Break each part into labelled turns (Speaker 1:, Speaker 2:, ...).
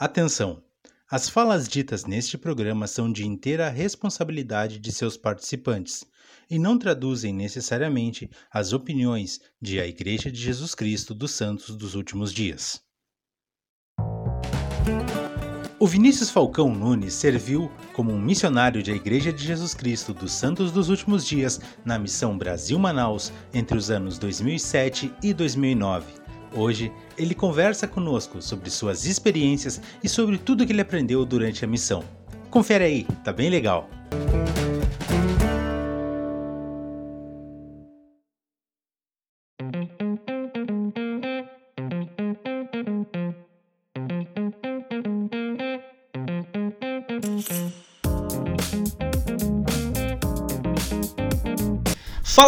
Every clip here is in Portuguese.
Speaker 1: Atenção! As falas ditas neste programa são de inteira responsabilidade de seus participantes e não traduzem necessariamente as opiniões de a Igreja de Jesus Cristo dos Santos dos Últimos Dias. O Vinícius Falcão Nunes serviu como um missionário da Igreja de Jesus Cristo dos Santos dos Últimos Dias na missão Brasil-Manaus entre os anos 2007 e 2009 Hoje, ele conversa conosco sobre suas experiências e sobre tudo que ele aprendeu durante a missão. Confere aí, tá bem legal.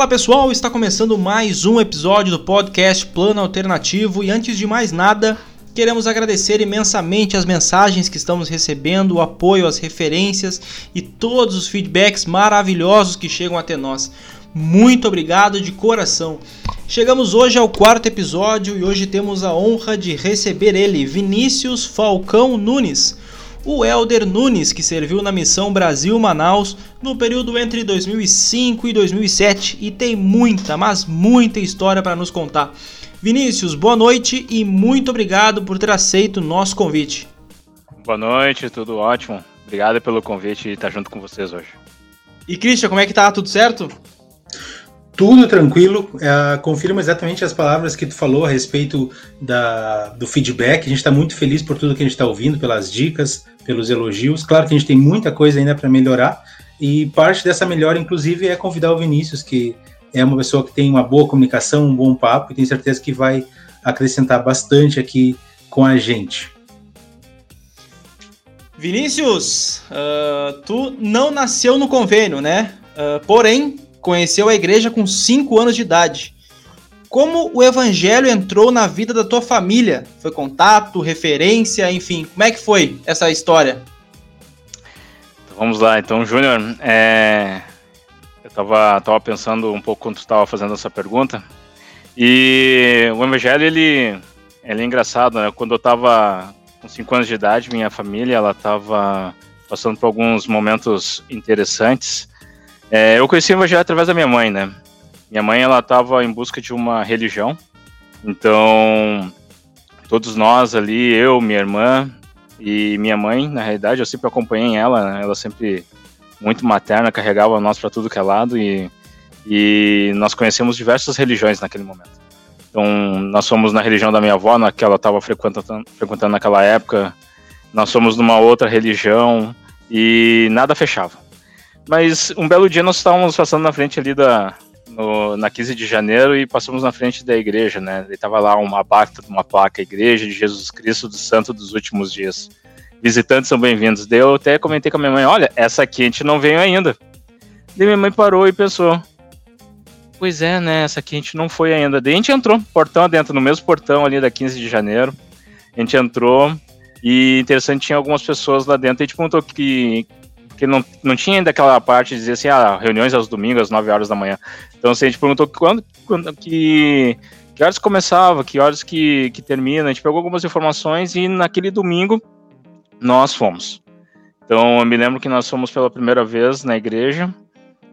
Speaker 2: Fala pessoal, está começando mais um episódio do podcast Plano Alternativo e antes de mais nada, queremos agradecer imensamente as mensagens que estamos recebendo, o apoio, as referências e todos os feedbacks maravilhosos que chegam até nós. Muito obrigado de coração. Chegamos hoje ao quarto episódio e hoje temos a honra de receber ele, Vinícius Falcão Nunes o Elder Nunes, que serviu na missão Brasil-Manaus no período entre 2005 e 2007 e tem muita, mas muita história para nos contar. Vinícius, boa noite e muito obrigado por ter aceito o nosso convite.
Speaker 3: Boa noite, tudo ótimo. Obrigado pelo convite e estar junto com vocês hoje.
Speaker 2: E Christian, como é que tá? Tudo certo?
Speaker 1: Tudo tranquilo. É, confirma exatamente as palavras que tu falou a respeito da, do feedback. A gente está muito feliz por tudo que a gente está ouvindo, pelas dicas, pelos elogios. Claro que a gente tem muita coisa ainda para melhorar. E parte dessa melhora, inclusive, é convidar o Vinícius, que é uma pessoa que tem uma boa comunicação, um bom papo, e tenho certeza que vai acrescentar bastante aqui com a gente.
Speaker 2: Vinícius, uh, tu não nasceu no convênio, né? Uh, porém, conheceu a igreja com 5 anos de idade. Como o evangelho entrou na vida da tua família? Foi contato, referência, enfim, como é que foi essa história?
Speaker 3: Então, vamos lá, então, Júnior, é... eu tava, tava pensando um pouco quando tu estava fazendo essa pergunta, e o evangelho, ele, ele é engraçado, né? Quando eu tava com 5 anos de idade, minha família, ela tava passando por alguns momentos interessantes, é, eu conheci o evangelho através da minha mãe, né? Minha mãe, ela estava em busca de uma religião, então todos nós ali, eu, minha irmã e minha mãe, na realidade, eu sempre acompanhei ela, né? ela sempre muito materna, carregava nós para tudo que é lado e, e nós conhecemos diversas religiões naquele momento. Então, nós fomos na religião da minha avó, na que ela estava frequentando, frequentando naquela época, nós fomos numa outra religião e nada fechava. Mas um belo dia nós estávamos passando na frente ali da. No, na 15 de janeiro e passamos na frente da igreja, né? E tava lá uma bata uma placa, Igreja de Jesus Cristo do Santo dos Últimos Dias. Visitantes são bem-vindos. Daí eu até comentei com a minha mãe: olha, essa aqui a gente não veio ainda. Daí minha mãe parou e pensou: pois é, né? Essa aqui a gente não foi ainda. Daí a gente entrou, portão adentro, no mesmo portão ali da 15 de janeiro. A gente entrou e interessante, tinha algumas pessoas lá dentro. A gente perguntou que, que não, não tinha ainda aquela parte de dizer assim, ah, reuniões aos domingos, às 9 horas da manhã. Então, assim, a gente perguntou quando, quando que, que horas começava, que horas que, que termina. A gente pegou algumas informações e naquele domingo nós fomos. Então, eu me lembro que nós fomos pela primeira vez na igreja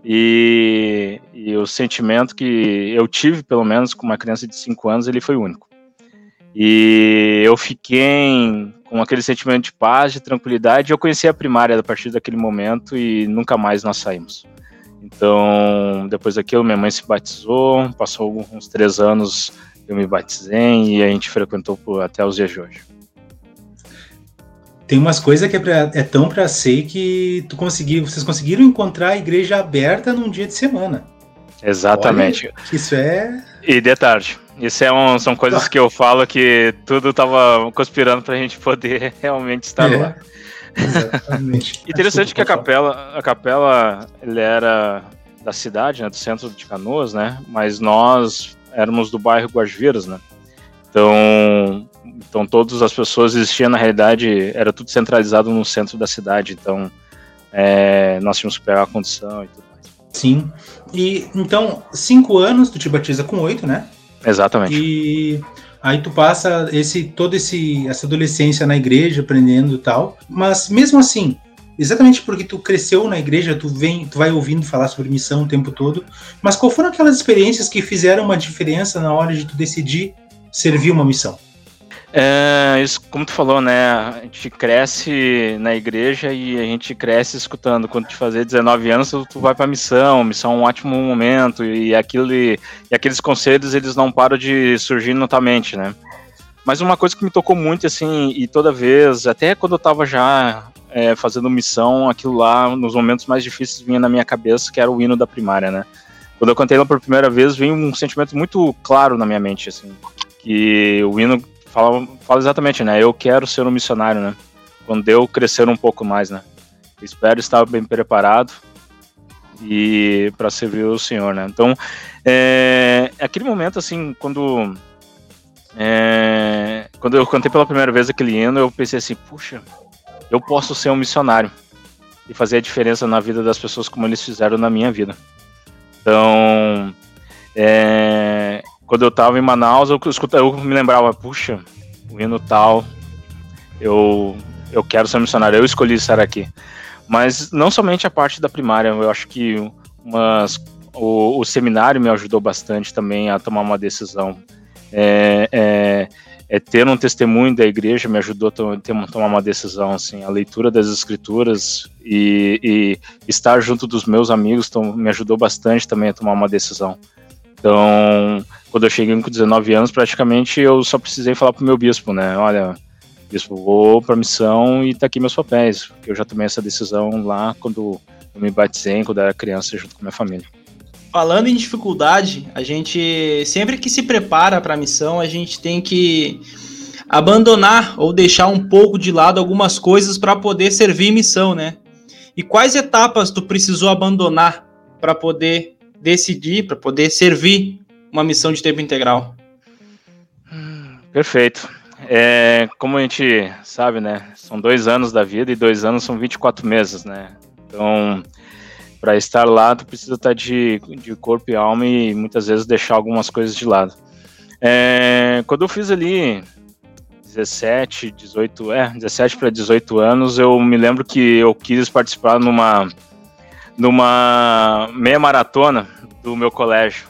Speaker 3: e, e o sentimento que eu tive, pelo menos, com uma criança de 5 anos, ele foi único. E eu fiquei com aquele sentimento de paz, de tranquilidade. Eu conheci a primária a partir daquele momento e nunca mais nós saímos. Então, depois daquilo, minha mãe se batizou, passou uns três anos, eu me batizei e a gente frequentou por, até os dias de hoje.
Speaker 1: Tem umas coisas que é, pra, é tão para ser que tu conseguiu, vocês conseguiram encontrar a igreja aberta num dia de semana.
Speaker 3: Exatamente. Olha,
Speaker 1: isso é.
Speaker 3: E de tarde. Isso é um, são coisas que eu falo que tudo tava conspirando pra gente poder realmente estar é, lá. Exatamente. Interessante que a capela, a capela ele era da cidade, né, do centro de Canoas, né? Mas nós éramos do bairro Guajiras, né? Então, então todas as pessoas existiam na realidade era tudo centralizado no centro da cidade. Então, é, nós tínhamos que pegar a condição e tudo mais.
Speaker 1: Sim. E então cinco anos tu te batiza com oito, né?
Speaker 3: Exatamente.
Speaker 1: E Aí tu passa esse toda esse essa adolescência na igreja aprendendo e tal, mas mesmo assim, exatamente porque tu cresceu na igreja, tu vem, tu vai ouvindo falar sobre missão o tempo todo, mas qual foram aquelas experiências que fizeram uma diferença na hora de tu decidir servir uma missão?
Speaker 3: É, isso, como tu falou, né? A gente cresce na igreja e a gente cresce escutando. Quando te fazer 19 anos, tu, tu vai pra missão, missão é um ótimo momento, e, aquilo, e aqueles conselhos eles não param de surgir na tua mente, né? Mas uma coisa que me tocou muito, assim, e toda vez, até quando eu tava já é, fazendo missão, aquilo lá, nos momentos mais difíceis, vinha na minha cabeça, que era o hino da primária, né? Quando eu cantei lá por primeira vez, veio um sentimento muito claro na minha mente, assim, que o hino fala, fala exatamente, né? Eu quero ser um missionário, né? Quando eu crescer um pouco mais, né? espero estar bem preparado e para servir o Senhor, né? Então, é, aquele momento assim, quando é, quando eu cantei pela primeira vez aquele hino, eu pensei assim, puxa, eu posso ser um missionário e fazer a diferença na vida das pessoas como eles fizeram na minha vida. Então, é, quando eu tava em Manaus, eu, eu me lembrava, puxa, o hino tal, eu, eu quero ser missionário, eu escolhi estar aqui. Mas não somente a parte da primária, eu acho que umas, o, o seminário me ajudou bastante também a tomar uma decisão. É, é, é ter um testemunho da igreja me ajudou a tomar uma decisão, assim, a leitura das escrituras e, e estar junto dos meus amigos então, me ajudou bastante também a tomar uma decisão. Então, quando eu cheguei com 19 anos, praticamente eu só precisei falar pro meu bispo, né? Olha, bispo, vou pra missão e tá aqui meus papéis, porque eu já tomei essa decisão lá quando eu me batizei, quando eu era criança, junto com minha família.
Speaker 2: Falando em dificuldade, a gente sempre que se prepara para a missão, a gente tem que abandonar ou deixar um pouco de lado algumas coisas para poder servir missão, né? E quais etapas tu precisou abandonar para poder decidir, para poder servir uma missão de tempo integral?
Speaker 3: Perfeito. É, como a gente sabe, né? São dois anos da vida e dois anos são 24 meses, né? Então, para estar lá, tu precisa estar de, de corpo e alma e muitas vezes deixar algumas coisas de lado. É, quando eu fiz ali 17, 18, é, 17 para 18 anos, eu me lembro que eu quis participar numa numa meia maratona do meu colégio.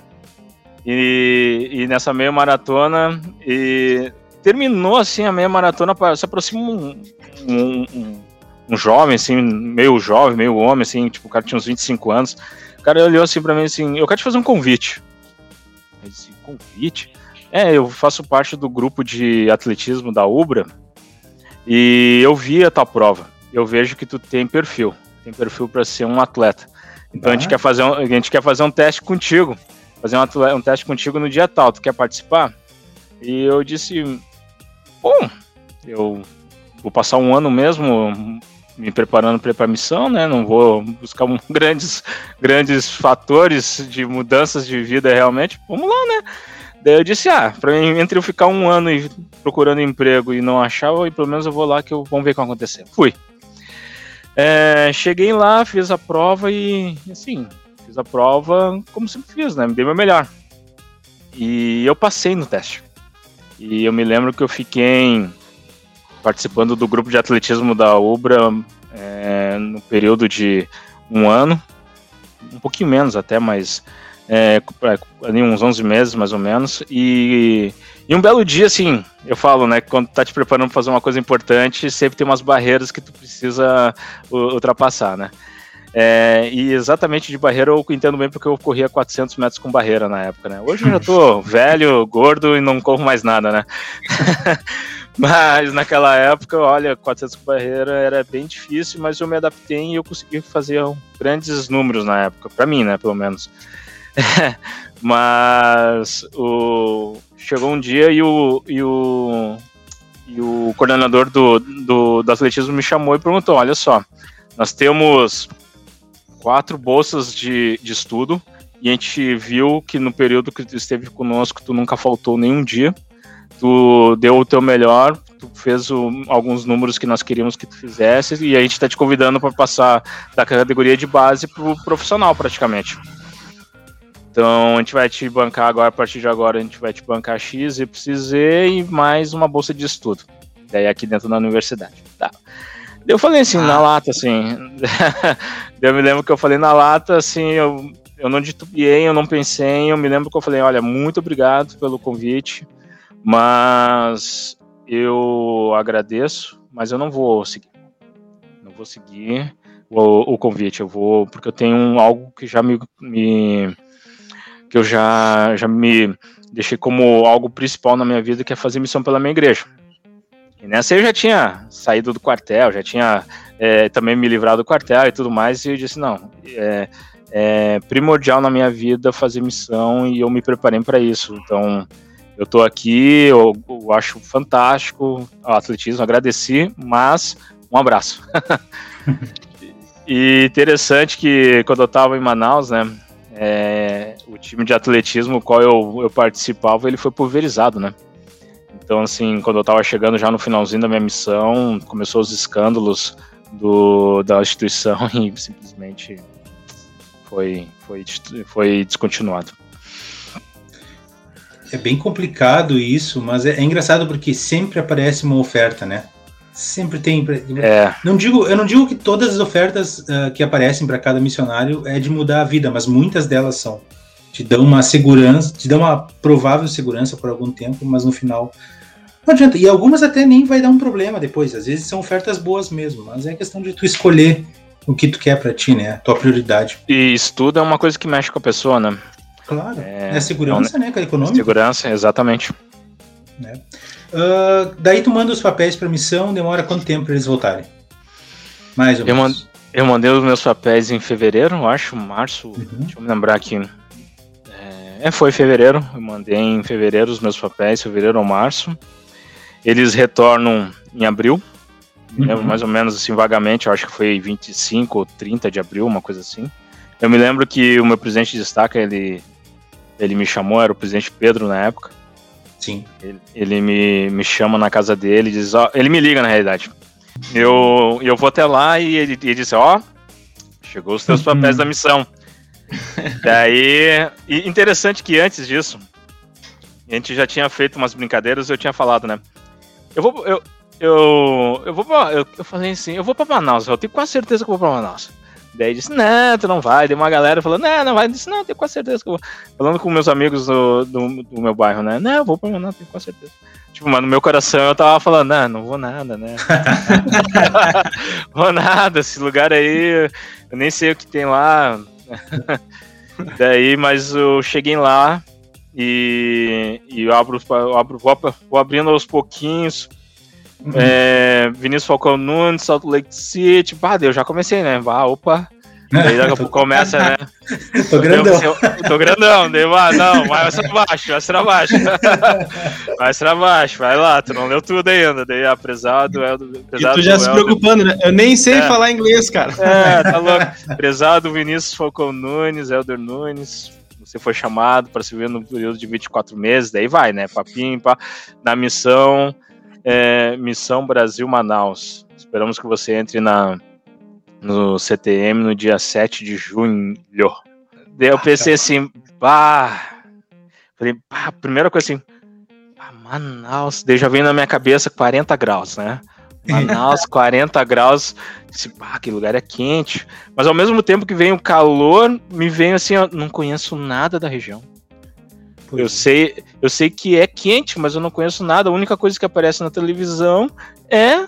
Speaker 3: E, e nessa meia maratona, e terminou assim a meia maratona, se aproxima um, um, um, um, jovem, assim, meio jovem, meio homem, assim, tipo, o cara tinha uns 25 anos. O cara olhou assim pra mim assim, eu quero te fazer um convite. Eu disse, convite? É, eu faço parte do grupo de atletismo da Ubra e eu vi a tua prova. Eu vejo que tu tem perfil tem perfil para ser um atleta. Então ah. a, gente quer fazer um, a gente quer fazer um teste contigo. Fazer um, um teste contigo no dia tal. Tu quer participar? E eu disse, bom, eu vou passar um ano mesmo me preparando para a missão, né? Não vou buscar um, grandes, grandes fatores de mudanças de vida realmente. Vamos lá, né? Daí eu disse, ah, para mim, entre eu ficar um ano procurando emprego e não achar, eu, pelo menos eu vou lá que eu, vamos ver o que vai acontecer. Fui. É, cheguei lá, fiz a prova e, assim, fiz a prova como sempre fiz, né? Dei meu melhor. E eu passei no teste. E eu me lembro que eu fiquei participando do grupo de atletismo da Ubra é, no período de um ano, um pouquinho menos até, mas é, ali uns 11 meses mais ou menos. E e um belo dia, assim, eu falo, né, quando tá te preparando pra fazer uma coisa importante, sempre tem umas barreiras que tu precisa ultrapassar, né? É, e exatamente de barreira eu entendo bem porque eu corria 400 metros com barreira na época, né? Hoje eu já tô velho, gordo e não corro mais nada, né? mas naquela época, olha, 400 com barreira era bem difícil, mas eu me adaptei e eu consegui fazer grandes números na época, para mim, né, pelo menos. Mas o, chegou um dia e o, e o, e o coordenador do, do, do atletismo me chamou e perguntou: olha só, nós temos quatro bolsas de, de estudo e a gente viu que no período que tu esteve conosco tu nunca faltou nenhum dia, tu deu o teu melhor, tu fez o, alguns números que nós queríamos que tu fizesse e a gente está te convidando para passar da categoria de base para o profissional praticamente. Então a gente vai te bancar agora, a partir de agora, a gente vai te bancar X, Y, Z e mais uma bolsa de estudo. Daí aqui dentro da universidade. Tá. Eu falei assim, ah. na lata, assim. eu me lembro que eu falei na lata, assim, eu, eu não titubeei, eu não pensei, eu me lembro que eu falei, olha, muito obrigado pelo convite, mas eu agradeço, mas eu não vou seguir. Não vou seguir o, o convite, eu vou, porque eu tenho algo que já me, me que eu já, já me deixei como algo principal na minha vida, que é fazer missão pela minha igreja. E nessa eu já tinha saído do quartel, já tinha é, também me livrado do quartel e tudo mais, e eu disse, não, é, é primordial na minha vida fazer missão e eu me preparei para isso. Então, eu estou aqui, eu, eu, acho fantástico o atletismo, agradeci, mas um abraço. e interessante que quando eu estava em Manaus, né, é, o time de atletismo qual eu, eu participava, ele foi pulverizado, né? Então, assim, quando eu estava chegando já no finalzinho da minha missão, começou os escândalos do, da instituição e simplesmente foi, foi, foi descontinuado.
Speaker 1: É bem complicado isso, mas é, é engraçado porque sempre aparece uma oferta, né? Sempre tem. É. Não digo, eu não digo que todas as ofertas uh, que aparecem para cada missionário é de mudar a vida, mas muitas delas são. Te dão uma segurança, te dão uma provável segurança por algum tempo, mas no final não adianta. E algumas até nem vai dar um problema depois. Às vezes são ofertas boas mesmo, mas é questão de tu escolher o que tu quer para ti, né? A tua prioridade.
Speaker 3: E estudo é uma coisa que mexe com a pessoa, né?
Speaker 1: Claro. É, é segurança, é um... né? É econômica.
Speaker 3: Segurança, exatamente.
Speaker 1: Né? Uh, daí tu manda os papéis para missão, demora quanto tempo para eles voltarem?
Speaker 3: Mais ou menos. Eu mandei os meus papéis em fevereiro, eu acho, março, uhum. deixa eu me lembrar aqui. É, foi fevereiro, eu mandei em fevereiro os meus papéis, fevereiro ou março. Eles retornam em abril, uhum. mais ou menos assim, vagamente, eu acho que foi 25 ou 30 de abril, uma coisa assim. Eu me lembro que o meu presidente de destaca, ele, ele me chamou, era o presidente Pedro na época.
Speaker 1: Sim.
Speaker 3: Ele, ele me, me chama na casa dele, diz, ó, ele me liga na realidade. Eu, eu vou até lá e ele, ele disse, ó, chegou os teus papéis da missão. Daí, interessante que antes disso, a gente já tinha feito umas brincadeiras, eu tinha falado, né? Eu vou, eu, eu, eu vou pra, eu, eu falei assim, eu vou pra Manaus, eu tenho quase certeza que eu vou pra Manaus. Daí disse, não, tu não vai. Daí uma galera falou, não, não vai. Eu disse, não, tenho quase certeza que eu vou. Falando com meus amigos do, do, do meu bairro, né? Não, eu vou pra Manaus, tenho quase certeza. Tipo, mas no meu coração eu tava falando, não, não vou nada, né? vou nada, esse lugar aí, eu nem sei o que tem lá. Daí, mas eu cheguei lá e, e eu abro, eu abro vou, vou abrindo aos pouquinhos Uhum. É, Vinícius Falcão Nunes, Salt Lake City. Bah, eu já comecei, né? Bah, opa. Daí daqui a pouco começa, né?
Speaker 1: tô grandão.
Speaker 3: Eu, tô grandão, daí, ah, não, vai pra baixo, vai pra baixo. vai pra baixo, vai lá, tu não leu tudo ainda. Daí, aprezado, é,
Speaker 2: prezado. E tu já se preocupando, né? Eu nem sei é. falar inglês, cara.
Speaker 3: É, tá louco. Prezado Vinícius Falcão Nunes, Helder Nunes, você foi chamado para servir no período de 24 meses, daí vai, né? Papim, pá, na missão é, Missão Brasil Manaus. Esperamos que você entre na, no CTM no dia 7 de junho. Daí eu pensei assim, bah. Falei, bah, primeira coisa assim, bah, Manaus. Daí já veio na minha cabeça 40 graus, né? Manaus, 40 graus. Disse, bah, que lugar é quente. Mas ao mesmo tempo que vem o calor, me vem assim, eu não conheço nada da região. Eu é. sei, eu sei que é quente, mas eu não conheço nada. A única coisa que aparece na televisão é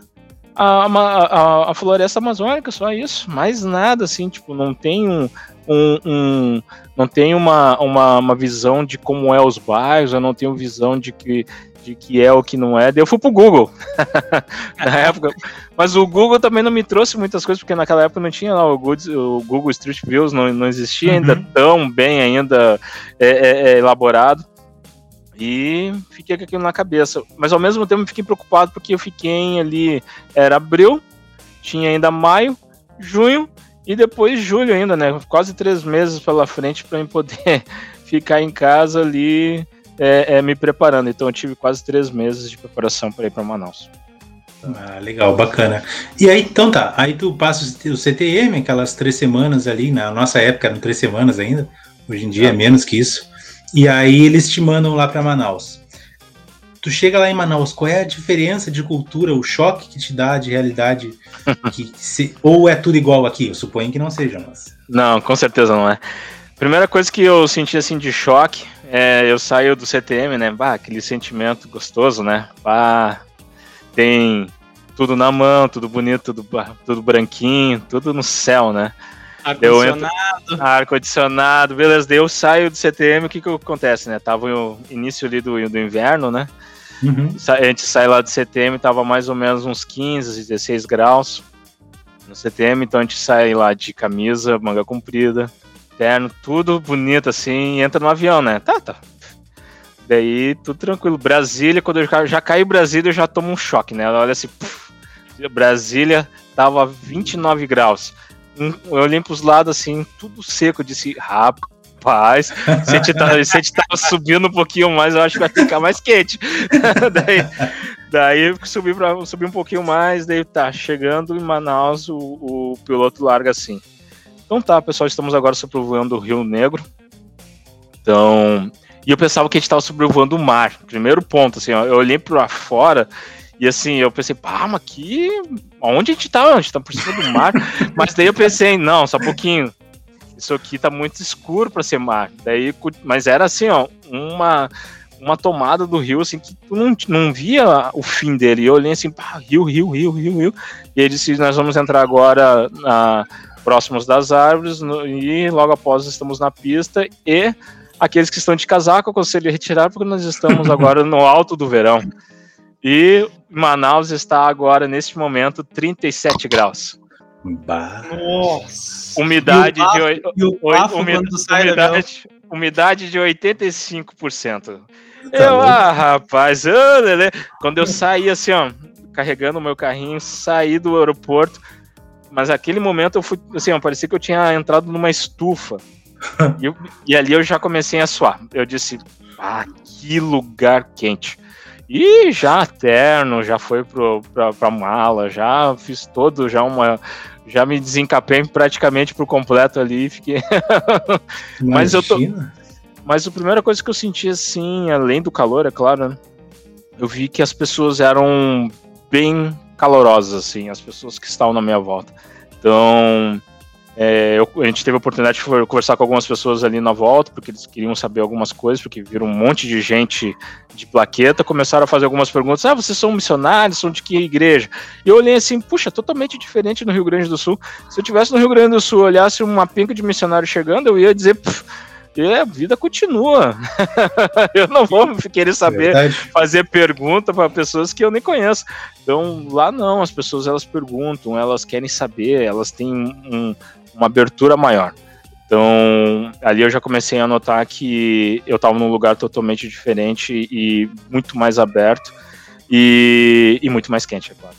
Speaker 3: a, a, a, floresta amazônica, só isso. Mais nada, assim, tipo, não tem um, um, um, não tem uma, uma, uma visão de como é os bairros, eu não tenho visão de que de que é o que não é. Daí eu fui pro Google na época. Mas o Google também não me trouxe muitas coisas, porque naquela época não tinha lá o Google, o Google Street Views, não, não existia uhum. ainda tão bem ainda é, é, é, elaborado. E fiquei com aquilo na cabeça. Mas ao mesmo tempo fiquei preocupado porque eu fiquei ali, era abril, tinha ainda maio, junho e depois julho ainda, né? Quase três meses pela frente para eu poder ficar em casa ali é, é, me preparando. Então eu tive quase três meses de preparação para ir para Manaus.
Speaker 1: Ah, legal, bacana. E aí, então tá, aí tu passa o CTM, aquelas três semanas ali, na nossa época eram três semanas ainda, Hoje em dia é menos que isso. E aí eles te mandam lá para Manaus. Tu chega lá em Manaus, qual é a diferença de cultura, o choque que te dá de realidade? que se, ou é tudo igual aqui? Eu suponho que não seja, mas.
Speaker 3: Não, com certeza não é. Primeira coisa que eu senti assim de choque é eu saio do CTM, né? Bah, aquele sentimento gostoso, né? Bah, tem tudo na mão, tudo bonito, tudo, tudo branquinho, tudo no céu, né?
Speaker 2: Ar-condicionado.
Speaker 3: Ar-condicionado, beleza. Daí eu saio do CTM, o que que acontece, né? Tava o início ali do, do inverno, né? Uhum. A gente sai lá do CTM, tava mais ou menos uns 15, 16 graus no CTM, então a gente sai lá de camisa, manga comprida, terno, tudo bonito assim, entra no avião, né? Tá, tá. Daí tudo tranquilo. Brasília, quando eu já, caio Brasília, eu já tomo um choque, né? Olha assim, puf, Brasília tava 29 graus eu olhei pros lados assim, tudo seco. Eu disse, rapaz, se a, gente tá, se a gente tava subindo um pouquinho mais, eu acho que vai ficar mais quente. daí, daí subi, pra, subi um pouquinho mais, daí tá, chegando em Manaus, o, o piloto larga assim. Então tá, pessoal, estamos agora sobrevoando o Rio Negro. Então. E eu pensava que a gente estava sobrevoando o mar. Primeiro ponto, assim, ó, eu olhei para fora e assim, eu pensei, pá, mas aqui. Onde a gente tá? A gente tá por cima do mar. mas daí eu pensei, não, só um pouquinho. Isso aqui tá muito escuro para ser mar. Daí, mas era assim, ó, uma, uma tomada do rio, assim, que tu não, não via o fim dele. E eu olhei assim, pá, rio, rio, rio, rio, rio. E ele disse, nós vamos entrar agora na, próximos das árvores, no, e logo após estamos na pista. E aqueles que estão de casaco, eu aconselho a retirar, porque nós estamos agora no alto do verão. E Manaus está agora, neste momento, 37 graus.
Speaker 1: Bah.
Speaker 3: Nossa. Umidade de, umidade, umidade de 85%. Tá eu, ah, rapaz, oh, Lelê. quando eu saí assim, ó, carregando o meu carrinho, saí do aeroporto, mas aquele momento eu fui, assim, ó, parecia que eu tinha entrado numa estufa. e, eu, e ali eu já comecei a suar. Eu disse, ah, que lugar quente. E já terno, já foi pro, pra, pra mala, já fiz todo, já uma. Já me desencapei praticamente por completo ali fiquei. mas eu tô. Mas a primeira coisa que eu senti assim, além do calor, é claro, né? Eu vi que as pessoas eram bem calorosas, assim, as pessoas que estavam na minha volta. Então, é, eu, a gente teve a oportunidade de conversar com algumas pessoas ali na volta, porque eles queriam saber algumas coisas, porque viram um monte de gente de plaqueta, começaram a fazer algumas perguntas. Ah, vocês são missionários, são de que igreja? E eu olhei assim, puxa, totalmente diferente no Rio Grande do Sul. Se eu tivesse no Rio Grande do Sul, olhasse uma pinca de missionário chegando, eu ia dizer, e a vida continua. eu não vou querer saber Verdade. fazer pergunta para pessoas que eu nem conheço. Então, lá não, as pessoas elas perguntam, elas querem saber, elas têm um, uma abertura maior. Então, ali eu já comecei a notar que eu estava num lugar totalmente diferente e muito mais aberto e, e muito mais quente, é claro.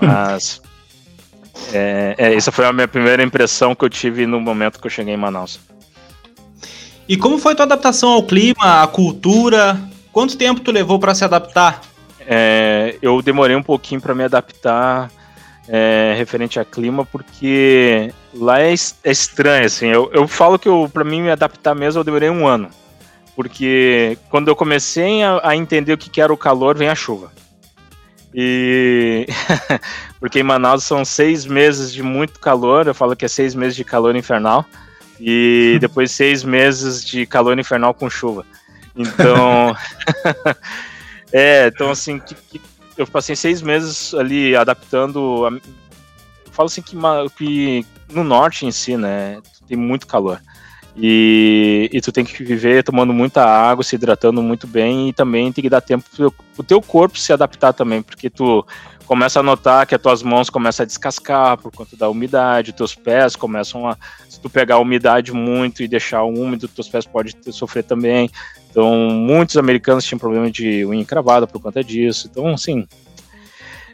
Speaker 3: Mas é, é, essa foi a minha primeira impressão que eu tive no momento que eu cheguei em Manaus.
Speaker 2: E como foi tua adaptação ao clima, à cultura? Quanto tempo tu levou para se adaptar?
Speaker 3: É, eu demorei um pouquinho para me adaptar é, referente a clima, porque lá é, é estranho, assim. Eu, eu falo que para mim me adaptar mesmo eu demorei um ano. Porque quando eu comecei a, a entender o que, que era o calor, vem a chuva. E porque em Manaus são seis meses de muito calor, eu falo que é seis meses de calor infernal, e depois seis meses de calor infernal com chuva. Então, é, então assim, que, que eu passei seis meses ali adaptando. A, eu falo assim que, que no norte em si, né, tem muito calor. E, e tu tem que viver tomando muita água, se hidratando muito bem e também tem que dar tempo pro, pro teu corpo se adaptar também, porque tu começa a notar que as tuas mãos começam a descascar por conta da umidade, teus pés começam a. Se tu pegar a umidade muito e deixar úmido, teus pés podem sofrer também. Então, muitos americanos tinham problema de unha encravada por conta disso. Então, assim.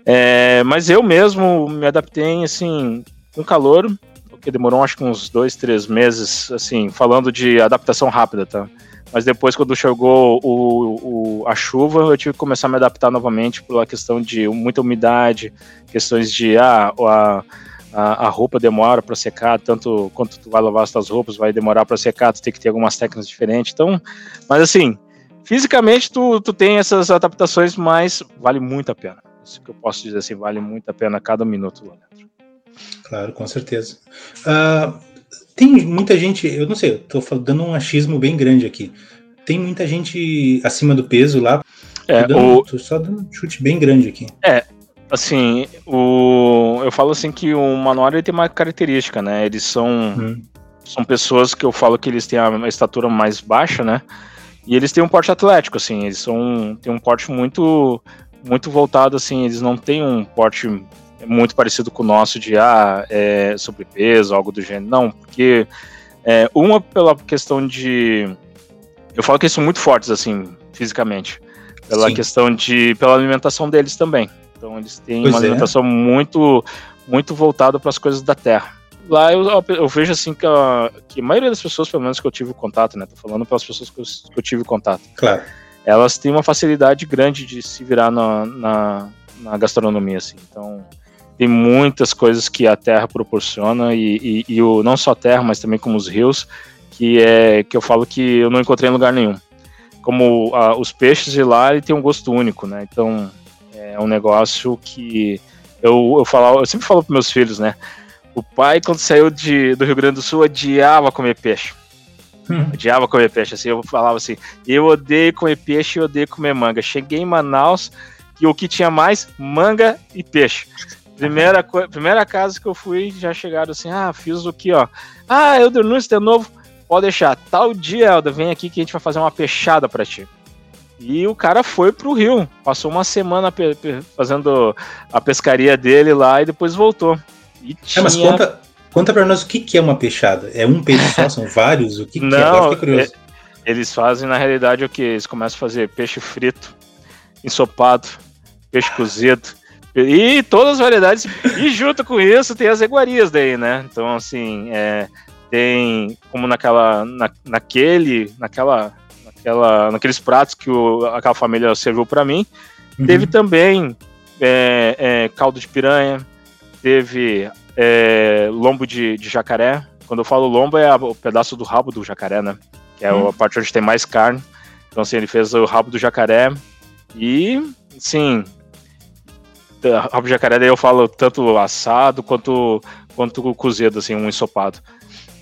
Speaker 3: É, mas eu mesmo me adaptei, assim, com calor, porque demorou acho que uns dois, três meses, assim, falando de adaptação rápida, tá? Mas depois, quando chegou o, o, a chuva, eu tive que começar a me adaptar novamente pela questão de muita umidade, questões de ah, a, a, a roupa demora para secar, tanto quanto tu vai lavar as tuas roupas, vai demorar para secar, tu tem que ter algumas técnicas diferentes. Então, mas assim, fisicamente tu, tu tem essas adaptações, mas vale muito a pena. Isso que eu posso dizer assim, vale muito a pena cada minuto lá dentro.
Speaker 1: Claro, com certeza. Uh, tem muita gente, eu não sei, eu tô dando um achismo bem grande aqui. Tem muita gente acima do peso lá.
Speaker 3: É, dando,
Speaker 1: o... só dando um chute bem grande aqui.
Speaker 3: É, assim, o, eu falo assim que o Manual ele tem uma característica, né? Eles são, hum. são pessoas que eu falo que eles têm a estatura mais baixa, né? E eles têm um porte atlético, assim, eles são, têm um porte muito, muito voltado, assim, eles não têm um porte muito parecido com o nosso de, ah, é, sobrepeso, algo do gênero. Não, porque é, uma pela questão de... Eu falo que eles são muito fortes, assim, fisicamente. Pela Sim. questão de... pela alimentação deles também. Então eles têm pois uma é. alimentação muito, muito voltada para as coisas da terra. Lá eu, eu vejo assim que a, que a, maioria das pessoas, pelo menos que eu tive contato, né? Tô falando pelas pessoas que eu, que eu tive contato.
Speaker 1: Claro.
Speaker 3: Elas têm uma facilidade grande de se virar na, na, na gastronomia, assim. Então, tem muitas coisas que a terra proporciona e, e, e, o, não só a terra, mas também como os rios, que é que eu falo que eu não encontrei em lugar nenhum. Como a, os peixes de lá, ele tem um gosto único, né? Então, é um negócio que eu, eu, falo, eu sempre falo para meus filhos, né? O pai, quando saiu de, do Rio Grande do Sul, odiava comer peixe. Hum. Odiava comer peixe. Assim, eu falava assim: eu odeio comer peixe e odeio comer manga. Cheguei em Manaus e o que tinha mais? Manga e peixe. Primeira, primeira casa que eu fui, já chegaram assim: ah, fiz o que, ó. Ah, Elder Nunes, de novo. Pode deixar. Tal dia, Elder, vem aqui que a gente vai fazer uma peixada para ti. E o cara foi pro Rio, passou uma semana fazendo a pescaria dele lá e depois voltou.
Speaker 1: E tinha... É, mas conta, conta pra nós o que, que é uma peixada. É um peixe só? São vários? O que,
Speaker 3: Não, que é? Agora curioso. É, eles fazem, na realidade, o que? Eles começam a fazer peixe frito, ensopado, peixe cozido. E todas as variedades. E junto com isso tem as iguarias daí, né? Então, assim, é, tem como naquela, na, naquele, naquela naquela, naqueles pratos que o, aquela família serviu para mim. Uhum. Teve também é, é, caldo de piranha, teve é, lombo de, de, jacaré. Quando eu falo lombo, é o pedaço do rabo do jacaré, né? Que é uhum. a parte onde tem mais carne. Então, assim, ele fez o rabo do jacaré. E, sim, rabo de jacaré, daí eu falo tanto assado quanto, quanto cozido, assim, um ensopado.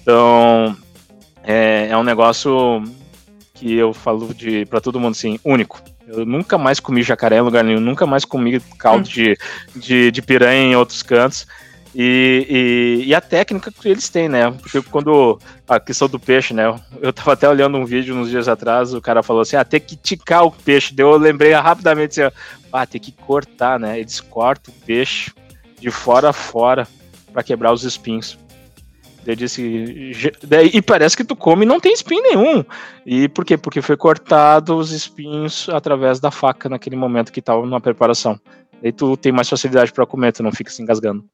Speaker 3: Então, é, é um negócio que eu falo de para todo mundo assim, único. Eu nunca mais comi jacaré em lugar nenhum, nunca mais comi caldo de, de, de piranha em outros cantos. E, e, e, a técnica que eles têm, né? Porque quando a questão do peixe, né? Eu tava até olhando um vídeo uns dias atrás, o cara falou assim: ah, tem que ticar o peixe. Eu lembrei rapidamente assim: ah, tem que cortar, né? Eles cortam o peixe de fora a fora para quebrar os espinhos. Eu disse, e parece que tu come e não tem espinho nenhum. E por quê? Porque foi cortado os espinhos através da faca naquele momento que estava na preparação. Aí tu tem mais facilidade para comer, tu não fica se engasgando.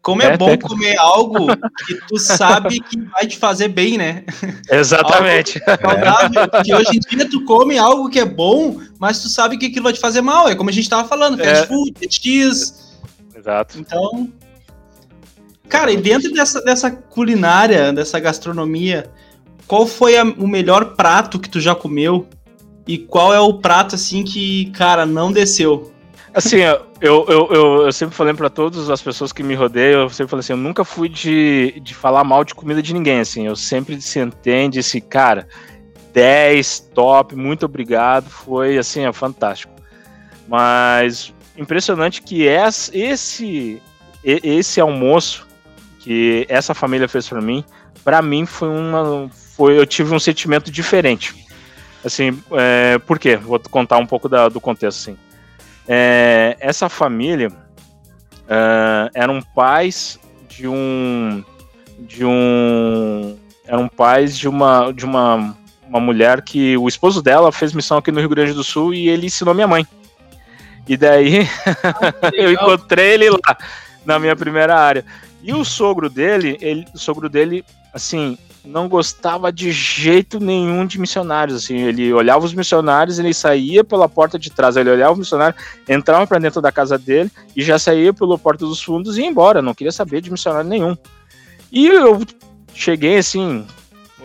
Speaker 2: Como é, é bom comer algo que tu sabe que vai te fazer bem, né?
Speaker 3: Exatamente.
Speaker 2: saudável, que hoje em dia tu come algo que é bom, mas tu sabe que aquilo vai te fazer mal. É como a gente tava falando, fast é. food, cheese.
Speaker 3: Exato.
Speaker 2: Então, Cara, e dentro dessa, dessa culinária, dessa gastronomia, qual foi a, o melhor prato que tu já comeu? E qual é o prato, assim, que, cara, não desceu?
Speaker 3: Assim, eu, eu, eu, eu sempre falei para todas as pessoas que me rodeiam, eu sempre falei assim, eu nunca fui de, de falar mal de comida de ninguém, assim, eu sempre sentei e disse, cara, 10, top, muito obrigado, foi, assim, é fantástico. Mas impressionante que esse, esse almoço que essa família fez para mim, para mim foi uma, foi, eu tive um sentimento diferente. Assim, é, por quê? Vou contar um pouco da, do contexto, assim. É, essa família é, eram pais de um, de um, eram pais de uma, de uma, uma mulher que o esposo dela fez missão aqui no Rio Grande do Sul e ele ensinou minha mãe. E daí ah, eu encontrei ele lá na minha primeira área. E o sogro dele, ele, o sogro dele, assim, não gostava de jeito nenhum de missionários. Assim, ele olhava os missionários, ele saía pela porta de trás, ele olhava o missionário, entrava para dentro da casa dele e já saía pela porta dos fundos e ia embora. Não queria saber de missionário nenhum. E eu cheguei assim,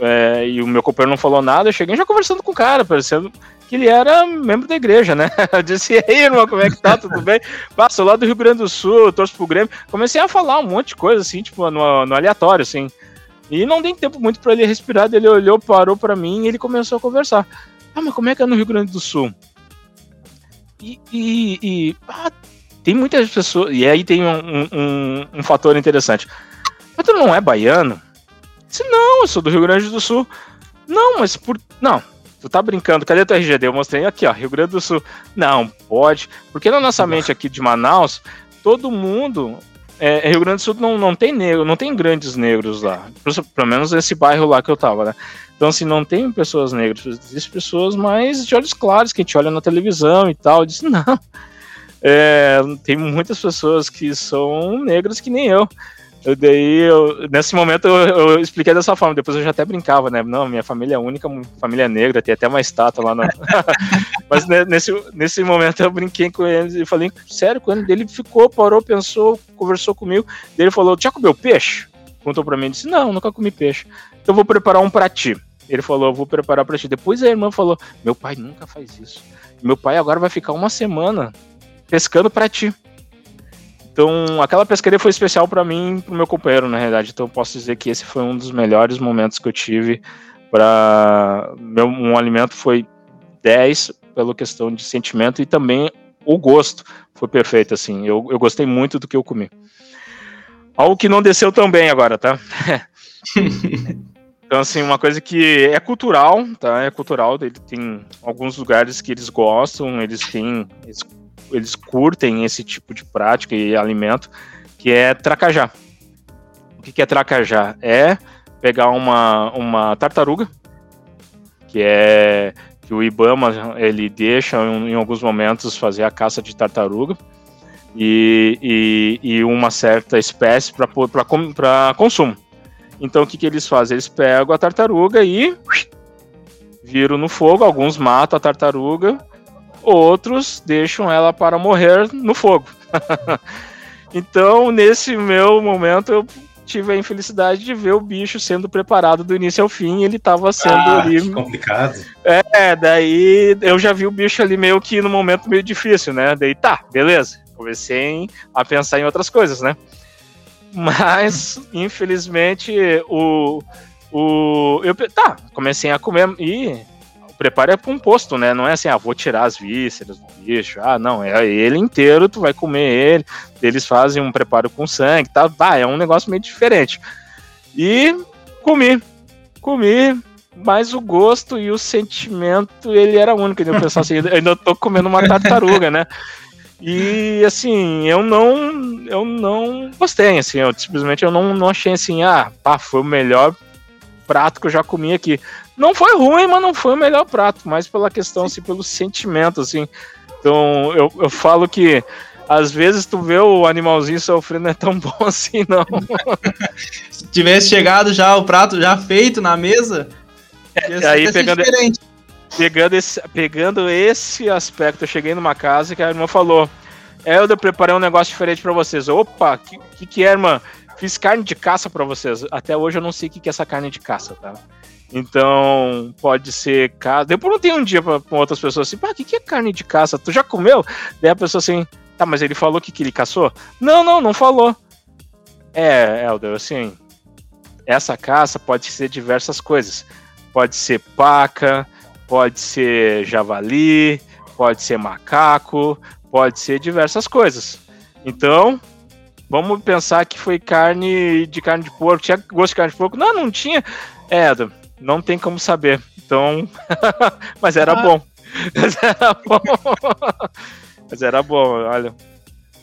Speaker 3: é, e o meu companheiro não falou nada, eu cheguei já conversando com o cara, parecendo que ele era membro da igreja, né? Eu disse, e aí, irmão, como é que tá? Tudo bem? Passou lá do Rio Grande do Sul, torço pro Grêmio. Comecei a falar um monte de coisa, assim, tipo, no, no aleatório, assim. E não dei tempo muito para ele respirar, ele olhou, parou para mim e ele começou a conversar. Ah, mas como é que é no Rio Grande do Sul? E, e, e ah, tem muitas pessoas. E aí tem um, um, um, fator interessante. Mas tu não é baiano? Disse, não, eu sou do Rio Grande do Sul. Não, mas por. Não, tu tá brincando, cadê teu RGD? Eu mostrei aqui, ó, Rio Grande do Sul. Não, pode. Porque na nossa mente aqui de Manaus, todo mundo é, Rio Grande do Sul não, não tem negro, não tem grandes negros lá. Pelo menos nesse bairro lá que eu tava, né? Então, assim, não tem pessoas negras, existem pessoas mais de olhos claros, que a gente olha na televisão e tal. Diz, não. É, tem muitas pessoas que são negras que nem eu. Eu daí, eu, nesse momento, eu, eu, expliquei dessa forma. Depois eu já até brincava, né? Não, minha família é única, família negra, tem até uma estátua lá. Na... Mas nesse, nesse momento eu brinquei com ele e falei sério com ele. Ficou, parou, pensou, conversou comigo. Ele falou: Já comeu peixe? Contou pra mim. Disse: Não, nunca comi peixe. Então vou preparar um pra ti. Ele falou: Vou preparar pra ti. Depois a irmã falou: Meu pai nunca faz isso. Meu pai agora vai ficar uma semana pescando pra ti. Então, aquela pescaria foi especial para mim e pro meu companheiro, na realidade. Então, posso dizer que esse foi um dos melhores momentos que eu tive para meu um alimento foi 10 pela questão de sentimento e também o gosto foi perfeito assim. Eu, eu gostei muito do que eu comi. Algo que não desceu também agora, tá? então assim, uma coisa que é cultural, tá? É cultural, ele tem alguns lugares que eles gostam, eles têm eles eles curtem esse tipo de prática e alimento, que é tracajá. O que, que é tracajá? É pegar uma, uma tartaruga, que é que o IBAMA ele deixa em, alguns momentos fazer a caça de tartaruga e, e, e uma certa espécie para consumo. Então o que, que eles fazem? Eles pegam a tartaruga e viram no fogo, alguns matam a tartaruga outros deixam ela para morrer no fogo. então, nesse meu momento, eu tive a infelicidade de ver o bicho sendo preparado do início ao fim, ele estava sendo ah, ali.
Speaker 1: complicado.
Speaker 3: É, daí eu já vi o bicho ali meio que no momento meio difícil, né? Daí tá, beleza. Comecei a pensar em outras coisas, né? Mas, infelizmente, o. o eu, tá, comecei a comer e preparo é composto, né? Não é assim, ah, vou tirar as vísceras do bicho. Ah, não, é ele inteiro, tu vai comer ele. Eles fazem um preparo com sangue, tá? Ah, é um negócio meio diferente. E comi, comi, mas o gosto e o sentimento, ele era único. Eu pensava assim, ainda tô comendo uma tartaruga, né? E assim, eu não eu não gostei, assim, eu simplesmente eu não, não achei assim, ah, pá, foi o melhor prato que eu já comi aqui. Não foi ruim, mas não foi o melhor prato, mas pela questão, assim, pelo sentimento, assim. Então, eu, eu falo que às vezes tu vê o animalzinho sofrendo é tão bom assim, não.
Speaker 2: Se tivesse chegado já o prato já feito na mesa,
Speaker 3: é, aí pegando, pegando, esse, pegando esse aspecto, eu cheguei numa casa que a irmã falou: É, eu preparei um negócio diferente para vocês. Opa, que, que que é, irmã? Fiz carne de caça para vocês. Até hoje eu não sei o que, que é essa carne de caça, tá? Então, pode ser caça. Não tem um dia pra outras pessoas assim, pá, o que, que é carne de caça? Tu já comeu? Daí a pessoa assim, tá, mas ele falou que, que ele caçou? Não, não, não falou. É, Elder, assim, essa caça pode ser diversas coisas. Pode ser paca, pode ser javali, pode ser macaco, pode ser diversas coisas. Então, vamos pensar que foi carne de carne de porco. Tinha gosto de carne de porco? Não, não tinha. É, não tem como saber. Então, mas era ah. bom. Mas era bom. mas era bom, olha.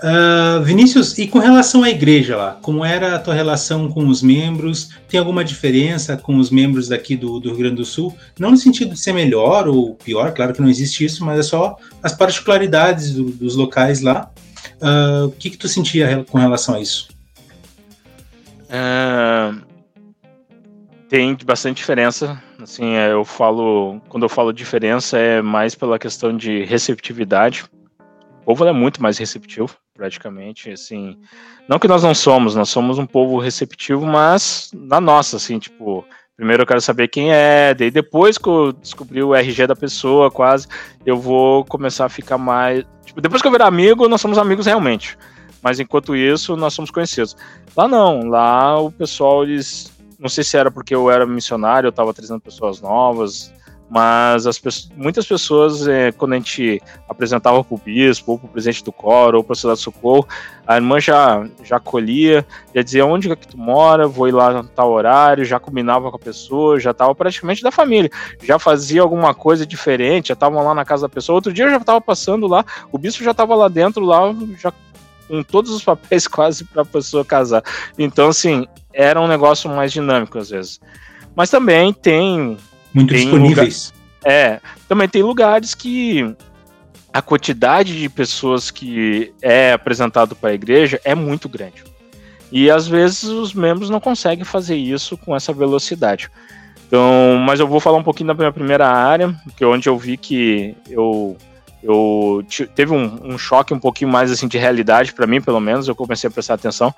Speaker 1: Uh, Vinícius, e com relação à igreja lá, como era a tua relação com os membros? Tem alguma diferença com os membros daqui do, do Rio Grande do Sul? Não no sentido de ser melhor ou pior, claro que não existe isso, mas é só as particularidades do, dos locais lá. Uh, o que, que tu sentia com relação a isso?
Speaker 3: Uh, tem bastante diferença. Assim, é, eu falo, quando eu falo diferença é mais pela questão de receptividade. O povo é muito mais receptivo, praticamente, assim, não que nós não somos, nós somos um povo receptivo, mas na nossa, assim, tipo, primeiro eu quero saber quem é, daí depois que eu descobri o RG da pessoa, quase, eu vou começar a ficar mais, tipo, depois que eu virar amigo, nós somos amigos realmente. Mas enquanto isso, nós somos conhecidos. Lá não, lá o pessoal eles não sei se era porque eu era missionário, eu estava trazendo pessoas novas, mas as pessoas, muitas pessoas, é, quando a gente apresentava para o bispo, ou para o presidente do coro, ou para a cidade de socorro, a irmã já, já acolhia, já dizia onde é que tu mora, vou ir lá no tal horário, já combinava com a pessoa, já estava praticamente da família, já fazia alguma coisa diferente, já estavam lá na casa da pessoa. Outro dia eu já estava passando lá, o bispo já estava lá dentro, lá, já com todos os papéis quase para a pessoa casar. Então, assim, era um negócio mais dinâmico às vezes. Mas também tem.
Speaker 1: Muito tem disponíveis.
Speaker 3: Lugar, é, também tem lugares que a quantidade de pessoas que é apresentado para a igreja é muito grande. E às vezes os membros não conseguem fazer isso com essa velocidade. Então, mas eu vou falar um pouquinho da minha primeira área, que é onde eu vi que eu eu teve um, um, choque um pouquinho mais assim de realidade para mim, pelo menos, eu comecei a prestar atenção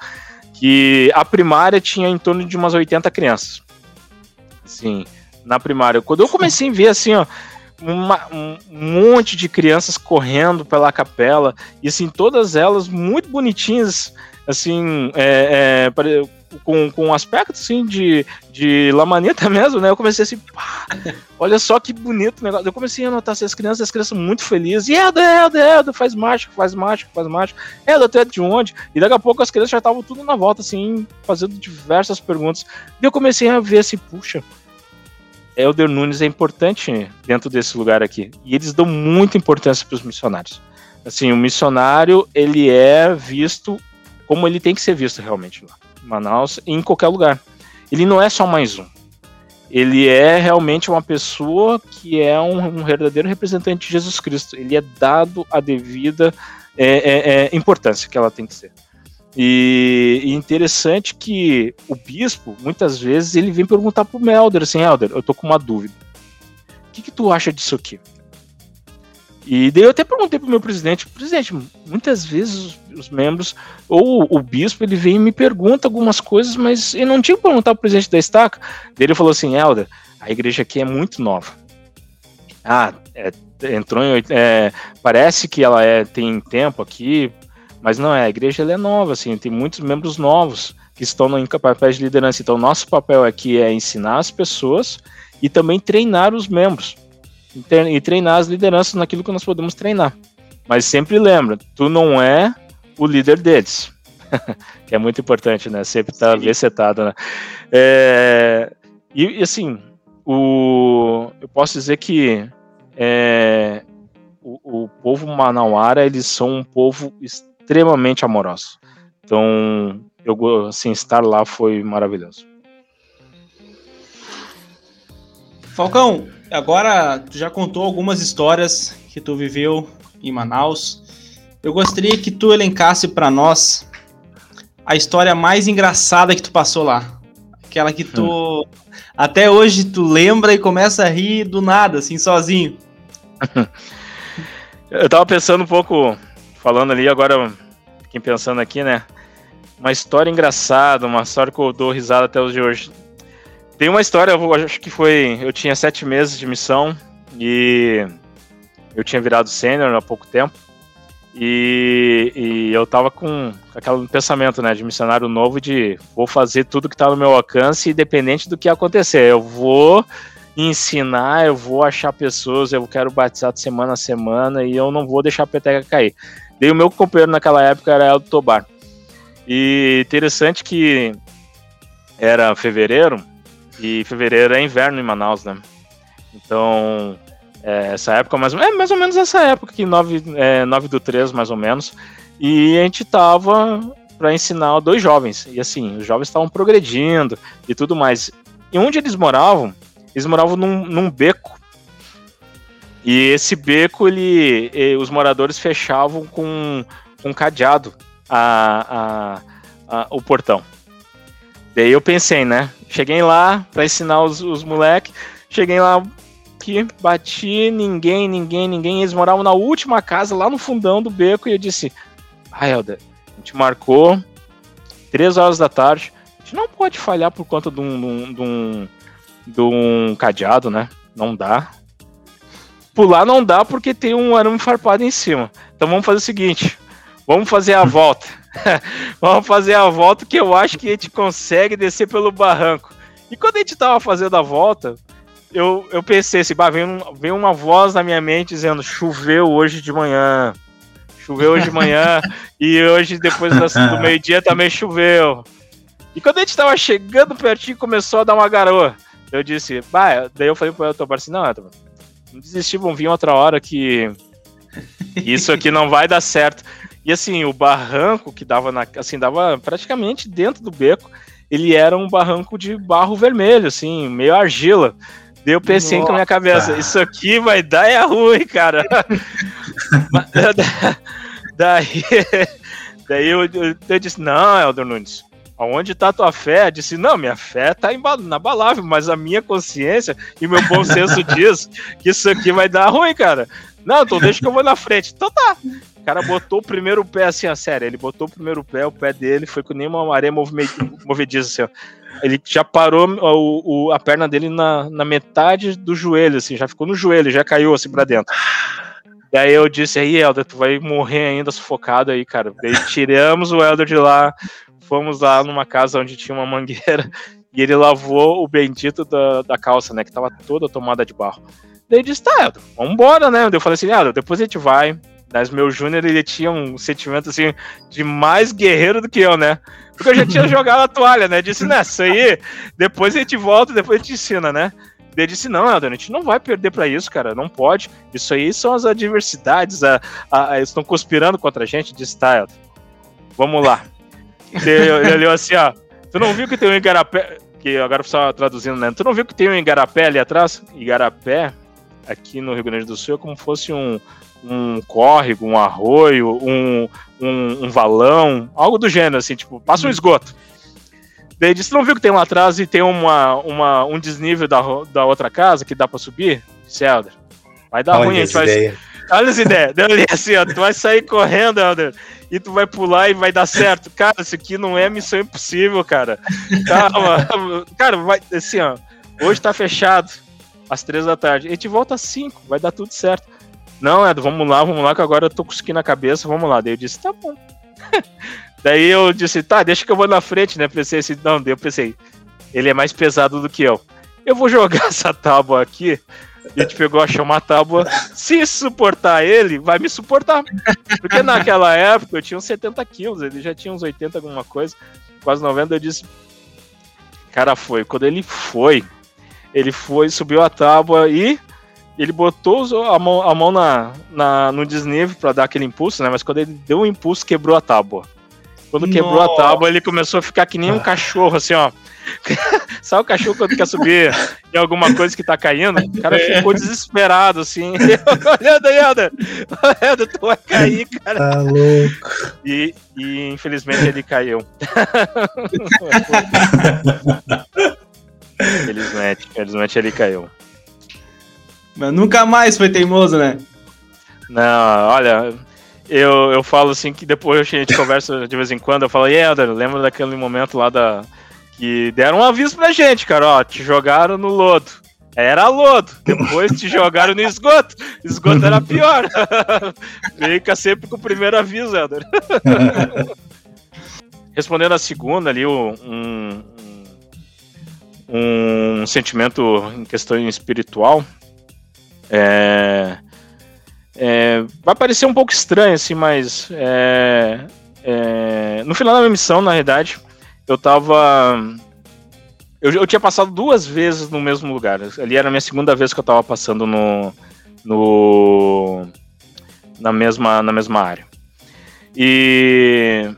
Speaker 3: que a primária tinha em torno de umas 80 crianças. Assim, na primária. Quando eu comecei a ver assim, ó, uma, um monte de crianças correndo pela capela, e assim, todas elas muito bonitinhas, assim, é, é, com, com um aspecto assim de, de lamaneta mesmo, né? Eu comecei assim, pá, olha só que bonito negócio. Eu comecei a notar assim, as crianças, as crianças muito felizes. E Elda, Elda, Elda, faz mágica, faz mágica, faz mágica. Elda, tu é de onde? E daqui a pouco as crianças já estavam tudo na volta, assim, fazendo diversas perguntas. E eu comecei a ver assim, puxa, Elder Nunes é importante dentro desse lugar aqui. E eles dão muita importância para os missionários. Assim, o missionário, ele é visto como ele tem que ser visto realmente lá. Manaus em qualquer lugar. Ele não é só mais um. Ele é realmente uma pessoa que é um, um verdadeiro representante de Jesus Cristo. Ele é dado a devida é, é, é, importância que ela tem que ser. E, e, interessante que o bispo, muitas vezes, ele vem perguntar pro Melder assim, Helder, eu tô com uma dúvida. O que, que tu acha disso aqui? E daí eu até perguntei pro meu presidente, presidente, muitas vezes os, os membros, ou o bispo, ele vem e me pergunta algumas coisas, mas eu não tinha que perguntar pro presidente da estaca. Daí ele falou assim, Helder, a igreja aqui é muito nova. Ah, é, entrou em, é, parece que ela é, tem tempo aqui, mas não é, a igreja é nova, assim, tem muitos membros novos que estão no papel de liderança. Então, nosso papel aqui é ensinar as pessoas e também treinar os membros e treinar as lideranças naquilo que nós podemos treinar. Mas sempre lembra, tu não é o líder deles. que é muito importante, né? Sempre estar tá setado, né? É, e, e, assim, o, eu posso dizer que é, o, o povo manauara, eles são um povo extremamente amoroso. Então, eu, assim, estar lá foi maravilhoso.
Speaker 2: Falcão, agora tu já contou algumas histórias que tu viveu em Manaus. Eu gostaria que tu elencasse para nós a história mais engraçada que tu passou lá. Aquela que tu hum. até hoje tu lembra e começa a rir do nada, assim, sozinho.
Speaker 3: Eu tava pensando um pouco, falando ali, agora fiquei pensando aqui, né? Uma história engraçada, uma história que eu dou risada até hoje. Tem uma história, eu acho que foi. Eu tinha sete meses de missão e eu tinha virado sênior há pouco tempo. E, e, eu tava com aquele pensamento, né, de missionário novo de vou fazer tudo que tá no meu alcance, independente do que acontecer. Eu vou ensinar, eu vou achar pessoas, eu quero batizar de semana a semana e eu não vou deixar a peteca cair. Daí o meu companheiro naquela época era Eldo Tobar. E interessante que era fevereiro, e fevereiro é inverno em Manaus, né? Então, é, essa época, mais, é mais ou menos essa época, que 9, é, 9 do 3, mais ou menos. E a gente tava para ensinar dois jovens. E assim, os jovens estavam progredindo e tudo mais. E onde eles moravam, eles moravam num, num beco. E esse beco, ele, os moradores fechavam com um cadeado a, a, a, o portão. Daí eu pensei, né? Cheguei lá pra ensinar os, os moleques. Cheguei lá, que bati, ninguém, ninguém, ninguém. Eles moravam na última casa, lá no fundão do beco. E eu disse: Ah, Helder, a gente marcou três horas da tarde. A gente não pode falhar por conta de um, de um, de um cadeado, né? Não dá. Pular não dá porque tem um arame farpado em cima. Então vamos fazer o seguinte: vamos fazer a volta. vamos fazer a volta que eu acho que a gente consegue descer pelo barranco. E quando a gente tava fazendo a volta, eu, eu pensei assim, bah, veio, veio uma voz na minha mente dizendo: choveu hoje de manhã. Choveu hoje de manhã e hoje, depois do meio-dia, também choveu. E quando a gente tava chegando pertinho, começou a dar uma garoa. Eu disse, bah, daí eu falei pro Elton assim, não, Elton, não desistir, vão vir outra hora que isso aqui não vai dar certo. E assim, o barranco que dava na, assim, dava praticamente dentro do beco, ele era um barranco de barro vermelho, assim, meio argila. Daí eu pensei Nossa. com a minha cabeça, isso aqui vai dar é ruim, cara. daí, daí eu, eu, eu, disse, não, Elder Nunes, aonde tá a tua fé? Eu disse, não, minha fé tá inabalável, mas a minha consciência e meu bom senso diz que isso aqui vai dar ruim, cara. Não, então deixa que eu vou na frente. Então tá. O cara botou o primeiro pé assim, a sério, ele botou o primeiro pé, o pé dele foi com nenhuma maré movediça assim, ó ele já parou o, o, a perna dele na, na metade do joelho, assim, já ficou no joelho, já caiu assim pra dentro. Daí eu disse, aí, Helder, tu vai morrer ainda sufocado aí, cara. Daí tiramos o Helder de lá, fomos lá numa casa onde tinha uma mangueira, e ele lavou o bendito da, da calça, né, que tava toda tomada de barro. Daí disse, tá, Helder, vambora, né? Eu falei assim, Helder, depois a gente vai, mas meu Júnior, ele tinha um sentimento, assim, de mais guerreiro do que eu, né? Porque eu já tinha jogado a toalha, né? Disse, né, isso aí, depois a gente volta, depois a gente ensina, né? Ele disse, não, Helder, a gente não vai perder para isso, cara, não pode. Isso aí são as adversidades, a, a, a eles estão conspirando contra a gente. Disse, tá, Helder, vamos lá. Ele olhou assim, ó, tu não viu que tem um igarapé, que agora só traduzindo, né? Tu não viu que tem um igarapé ali atrás? Igarapé, aqui no Rio Grande do Sul, é como fosse um, um córrego, um arroio, um, um, um, valão, algo do gênero, assim, tipo, passa um uhum. esgoto. Daí disse, não viu que tem lá atrás e tem uma, uma, um desnível da, da outra casa que dá pra subir? Disse, Helder, vai dar Olha ruim, a gente vai... Ideia. Olha essa ideia. Deu ali assim, ó, tu vai sair correndo, Helder, e tu vai pular e vai dar certo. Cara, isso aqui não é missão impossível, cara. Calma. cara, vai, assim, ó, hoje tá fechado, às três da tarde. A gente volta às cinco, vai dar tudo certo. Não, Edu, vamos lá, vamos lá, que agora eu tô com aqui na cabeça, vamos lá. Daí eu disse, tá bom. daí eu disse, tá, deixa que eu vou na frente, né? Pensei assim, não, daí eu pensei, ele é mais pesado do que eu. Eu vou jogar essa tábua aqui. A gente pegou, achou uma tábua. Se suportar ele, vai me suportar. Porque naquela época eu tinha uns 70 quilos, ele já tinha uns 80, alguma coisa, quase 90. Eu disse, cara, foi. Quando ele foi, ele foi, subiu a tábua e ele botou a mão, a mão na, na, no desnível para dar aquele impulso, né? Mas quando ele deu o um impulso, quebrou a tábua. Quando Nossa. quebrou a tábua, ele começou a ficar que nem um cachorro, assim, ó. Sabe o cachorro quando quer subir em alguma coisa que tá caindo? O cara é. ficou desesperado, assim. Olhando aí, Helder. Helder, tu vai cair, cara.
Speaker 1: Tá louco.
Speaker 3: E, e infelizmente ele caiu. Felizmente, felizmente ele caiu.
Speaker 2: Mas nunca mais foi teimoso, né?
Speaker 3: Não, olha, eu, eu falo assim que depois a gente conversa de vez em quando, eu falo, e Helder, lembra daquele momento lá da. Que deram um aviso pra gente, cara, ó, te jogaram no lodo. Era lodo, depois te jogaram no esgoto. Esgoto era pior. Fica sempre com o primeiro aviso, Helder. Respondendo a segunda ali, um, um, um sentimento em questão espiritual, é, é, vai parecer um pouco estranho, assim, mas é, é, no final da minha missão, na realidade, eu tava. Eu, eu, tinha passado duas vezes no mesmo lugar. Ali era a minha segunda vez que eu tava passando no. no na, mesma, na mesma área. E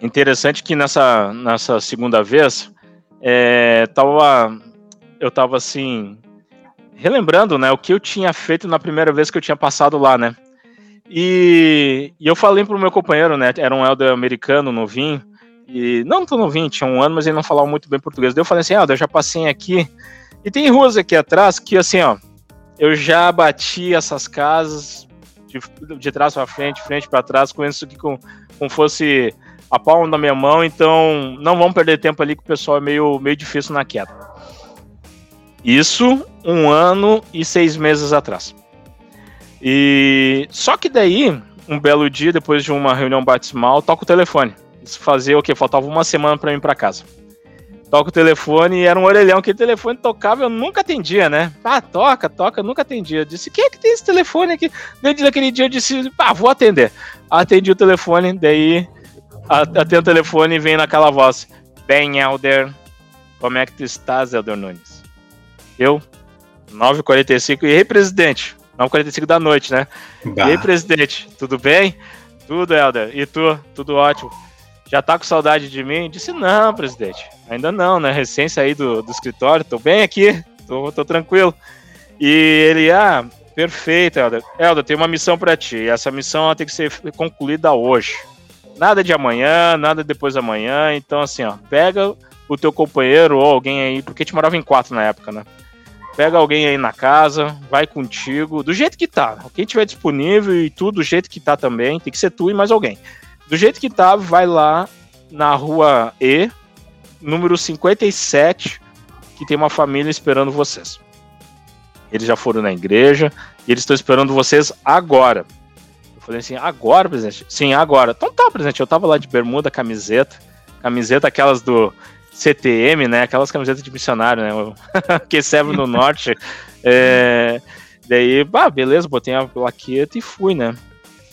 Speaker 3: interessante que nessa, nessa segunda vez é, tava, eu tava assim relembrando, né, o que eu tinha feito na primeira vez que eu tinha passado lá, né? E, e eu falei pro meu companheiro, né, era um elder americano novinho, E não tão novinho, tinha um ano, mas ele não falava muito bem português. Daí eu falei assim: ah, eu já passei aqui. E tem ruas aqui atrás que, assim, ó, eu já bati essas casas de, de trás para frente, frente para trás, com isso aqui com, como fosse a palma da minha mão. Então, não vamos perder tempo ali que o pessoal é meio, meio difícil na queda. Isso um ano e seis meses atrás. E só que daí, um belo dia, depois de uma reunião batismal, toca o telefone. Isso fazia o quê? Faltava uma semana para ir para casa. Toca o telefone e era um orelhão que o telefone tocava, eu nunca atendia, né? Ah, toca, toca, nunca atendia. Eu disse, quem é que tem esse telefone aqui? Desde aquele dia eu disse, ah, vou atender. Atendi o telefone, daí atendo o telefone e vem naquela voz. Bem, Elder, como é que tu estás, Elder Nunes? Eu, 9h45, e aí, presidente? 9h45 da noite, né? Bah. E aí, presidente, tudo bem? Tudo, Elder. E tu? Tudo ótimo. Já tá com saudade de mim? Disse, não, presidente. Ainda não, né? Recém saí do, do escritório, tô bem aqui, tô, tô tranquilo. E ele, ah, perfeito, Helder. Helder, tem uma missão para ti. Essa missão tem que ser concluída hoje. Nada de amanhã, nada depois da manhã. Então, assim, ó, pega o teu companheiro ou alguém aí, porque te morava em quatro na época, né? Pega alguém aí na casa, vai contigo, do jeito que tá. Quem tiver disponível e tudo do jeito que tá também, tem que ser tu e mais alguém. Do jeito que tá, vai lá na rua E, número 57, que tem uma família esperando vocês. Eles já foram na igreja e eles estão esperando vocês agora. Eu falei assim, agora, presidente? Sim, agora. Então tá, presidente, eu tava lá de bermuda, camiseta, camiseta aquelas do CTM, né? Aquelas camisetas de missionário, né? que serve no norte. É... Daí, bah, beleza, botei a plaqueta e fui, né?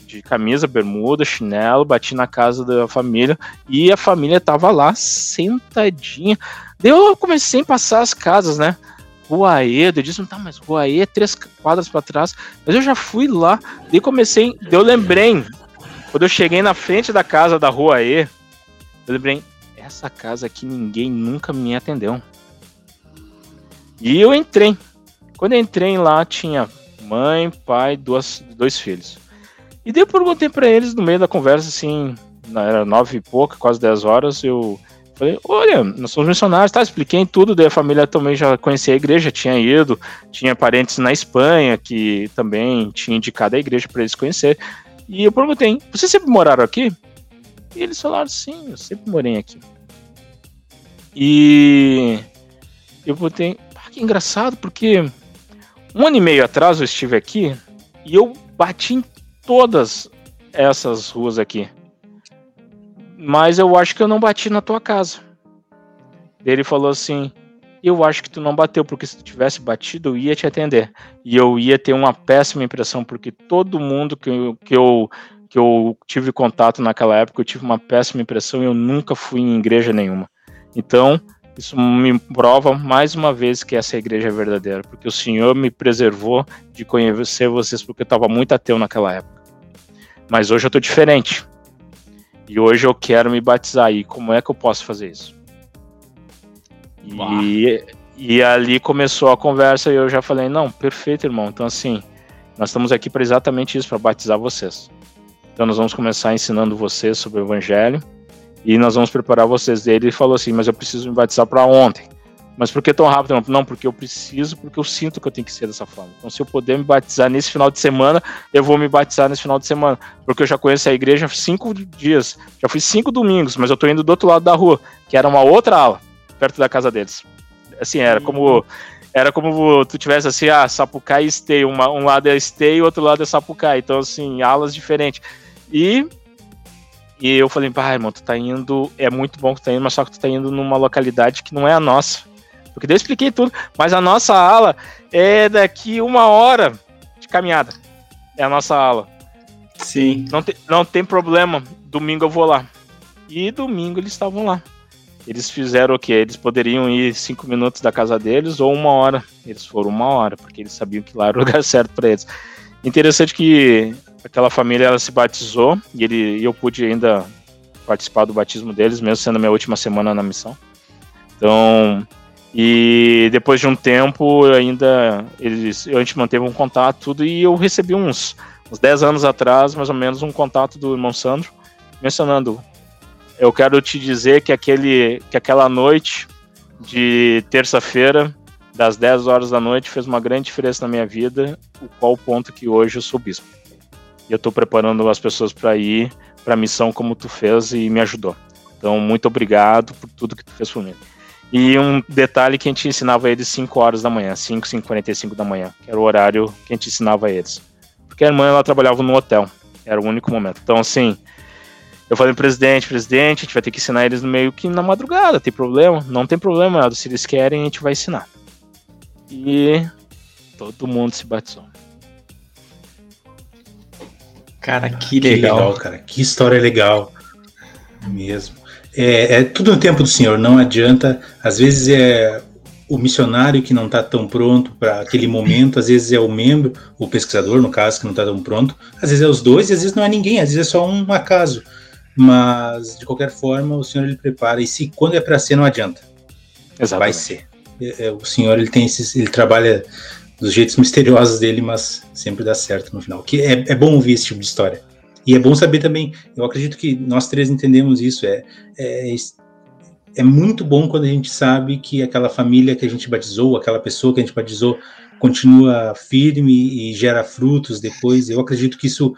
Speaker 3: de camisa, bermuda, chinelo, bati na casa da família e a família tava lá sentadinha. Daí eu comecei a passar as casas, né? Rua E, eu disse, tá, mas Rua E é três quadras para trás. Mas eu já fui lá, daí comecei, daí eu lembrei, quando eu cheguei na frente da casa da Rua E, eu lembrei, essa casa aqui ninguém nunca me atendeu. E eu entrei. Quando eu entrei lá, tinha mãe, pai, duas, dois filhos. E daí eu perguntei para eles no meio da conversa, assim, era nove e pouca, quase dez horas, eu falei, olha, nós somos missionários, tá? Expliquei tudo, daí a família também já conhecia a igreja, tinha ido, tinha parentes na Espanha que também tinha indicado a igreja para eles conhecer. E eu perguntei, vocês sempre moraram aqui? E eles falaram, sim, eu sempre morei aqui. E eu perguntei, ah, que engraçado, porque um ano e meio atrás eu estive aqui e eu bati em todas essas ruas aqui. Mas eu acho que eu não bati na tua casa. Ele falou assim: Eu acho que tu não bateu, porque se tu tivesse batido, eu ia te atender. E eu ia ter uma péssima impressão, porque todo mundo que eu, que eu, que eu tive contato naquela época, eu tive uma péssima impressão e eu nunca fui em igreja nenhuma. Então, isso me prova mais uma vez que essa igreja é verdadeira, porque o Senhor me preservou de conhecer vocês, porque eu estava muito ateu naquela época. Mas hoje eu tô diferente. E hoje eu quero me batizar. E como é que eu posso fazer isso? E, e ali começou a conversa e eu já falei: não, perfeito, irmão. Então, assim, nós estamos aqui para exatamente isso para batizar vocês. Então, nós vamos começar ensinando vocês sobre o Evangelho e nós vamos preparar vocês. Ele falou assim: mas eu preciso me batizar para ontem. Mas por que tão rápido? Não, porque eu preciso, porque eu sinto que eu tenho que ser dessa forma. Então, se eu puder me batizar nesse final de semana, eu vou me batizar nesse final de semana. Porque eu já conheço a igreja há cinco dias. Já fui cinco domingos, mas eu tô indo do outro lado da rua, que era uma outra ala, perto da casa deles. Assim, era como. Era como tu tivesse assim, ah, Sapucaí e Esteio. Uma, um lado é Esteio e outro lado é Sapucaí. Então, assim, alas diferentes. E e eu falei, pá, irmão, tu tá indo, é muito bom que tu tá indo, mas só que tu tá indo numa localidade que não é a nossa. Porque daí eu expliquei tudo. Mas a nossa ala é daqui uma hora de caminhada. É a nossa ala.
Speaker 1: Sim.
Speaker 3: Não, te, não tem problema. Domingo eu vou lá. E domingo eles estavam lá. Eles fizeram o quê? Eles poderiam ir cinco minutos da casa deles ou uma hora. Eles foram uma hora, porque eles sabiam que lá era o lugar certo para eles. Interessante que aquela família ela se batizou e ele, eu pude ainda participar do batismo deles, mesmo sendo minha última semana na missão. Então, e depois de um tempo, ainda eles, a gente manteve um contato tudo e eu recebi uns, uns 10 anos atrás, mais ou menos, um contato do irmão Sandro, mencionando eu quero te dizer que, aquele, que aquela noite de terça-feira, das 10 horas da noite, fez uma grande diferença na minha vida, o qual ponto que hoje eu sou bispo. E eu estou preparando as pessoas para ir para a missão como tu fez e me ajudou. Então, muito obrigado por tudo que tu fez por mim. E um detalhe que a gente ensinava eles 5 horas da manhã, 5, 5 45 da manhã, que era o horário que a gente ensinava eles. Porque a irmã ela trabalhava no hotel, era o único momento. Então, assim, eu falei, presidente, presidente, a gente vai ter que ensinar eles meio que na madrugada, tem problema? Não tem problema, se eles querem, a gente vai ensinar. E todo mundo se batizou.
Speaker 1: Cara, que legal. Que legal, cara. Que história legal. Mesmo. É, é, tudo no tempo do Senhor, não adianta. Às vezes é o missionário que não está tão pronto para aquele momento, às vezes é o membro, o pesquisador, no caso, que não está tão pronto, às vezes é os dois, e às vezes não é ninguém, às vezes é só um acaso. Mas, de qualquer forma, o Senhor ele prepara, e se quando é para ser, não adianta. Exatamente. Vai ser. É, é, o Senhor ele tem esses, ele trabalha dos jeitos misteriosos dele, mas sempre dá certo no final. Que é, é bom ouvir esse tipo de história. E é bom saber também, eu acredito que nós três entendemos isso, é, é, é muito bom quando a gente sabe que aquela família que a gente batizou, aquela pessoa que a gente batizou, continua firme e gera frutos depois. Eu acredito que isso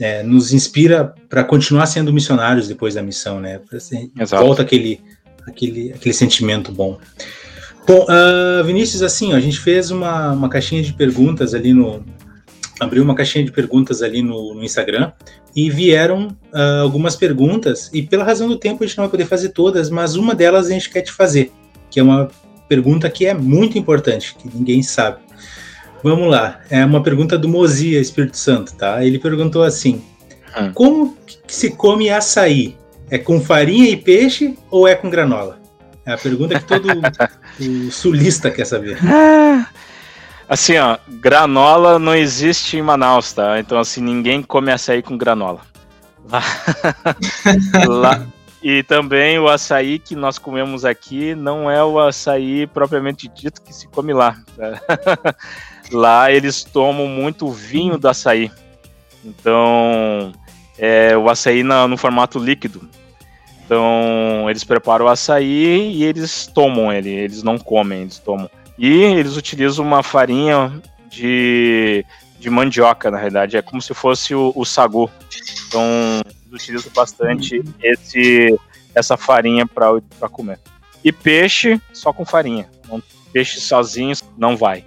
Speaker 1: é, nos inspira para continuar sendo missionários depois da missão, né? Assim, volta aquele, aquele, aquele sentimento bom. Bom, uh, Vinícius, assim, ó, a gente fez uma, uma caixinha de perguntas ali no. Abriu uma caixinha de perguntas ali no, no Instagram e vieram uh, algumas perguntas, e pela razão do tempo a gente não vai poder fazer todas, mas uma delas a gente quer te fazer, que é uma pergunta que é muito importante, que ninguém sabe. Vamos lá, é uma pergunta do Mozia Espírito Santo, tá? Ele perguntou assim: hum. como que se come açaí? É com farinha e peixe ou é com granola? É a pergunta que todo o sulista quer saber.
Speaker 3: Assim, ó, granola não existe em Manaus, tá? Então, assim, ninguém come açaí com granola. Lá, lá, e também o açaí que nós comemos aqui não é o açaí propriamente dito que se come lá. Tá? lá eles tomam muito vinho do açaí. Então, é o açaí no formato líquido. Então, eles preparam o açaí e eles tomam ele, eles não comem, eles tomam. E eles utilizam uma farinha de, de mandioca, na realidade, é como se fosse o, o sagu. Então, eles utilizam bastante esse, essa farinha para comer. E peixe só com farinha. Peixe sozinho não vai.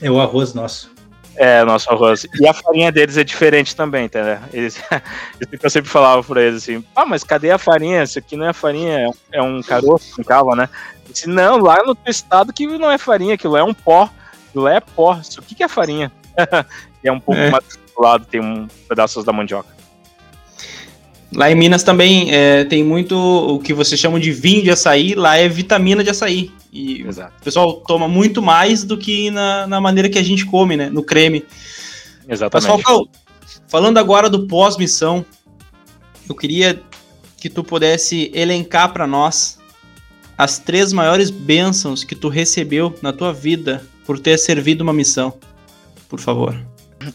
Speaker 1: É o arroz nosso.
Speaker 3: É, nosso arroz. E a farinha deles é diferente também, entendeu? Eles, eu sempre falava pra eles assim, ah, mas cadê a farinha? Isso aqui não é farinha, é um caroço, um cava, né? Eu disse, não, lá no teu estado que não é farinha, aquilo é um pó. Aquilo é pó. Isso aqui que é farinha. e é um pouco é. mais do lado, tem um pedaços da mandioca.
Speaker 2: Lá em Minas também é, tem muito o que vocês chamam de vinho de açaí, lá é vitamina de açaí. E Exato. o pessoal toma muito mais do que na, na maneira que a gente come, né? No creme.
Speaker 3: Exatamente.
Speaker 2: Pessoal, falando agora do pós-missão, eu queria que tu pudesse elencar para nós as três maiores bênçãos que tu recebeu na tua vida por ter servido uma missão. Por favor.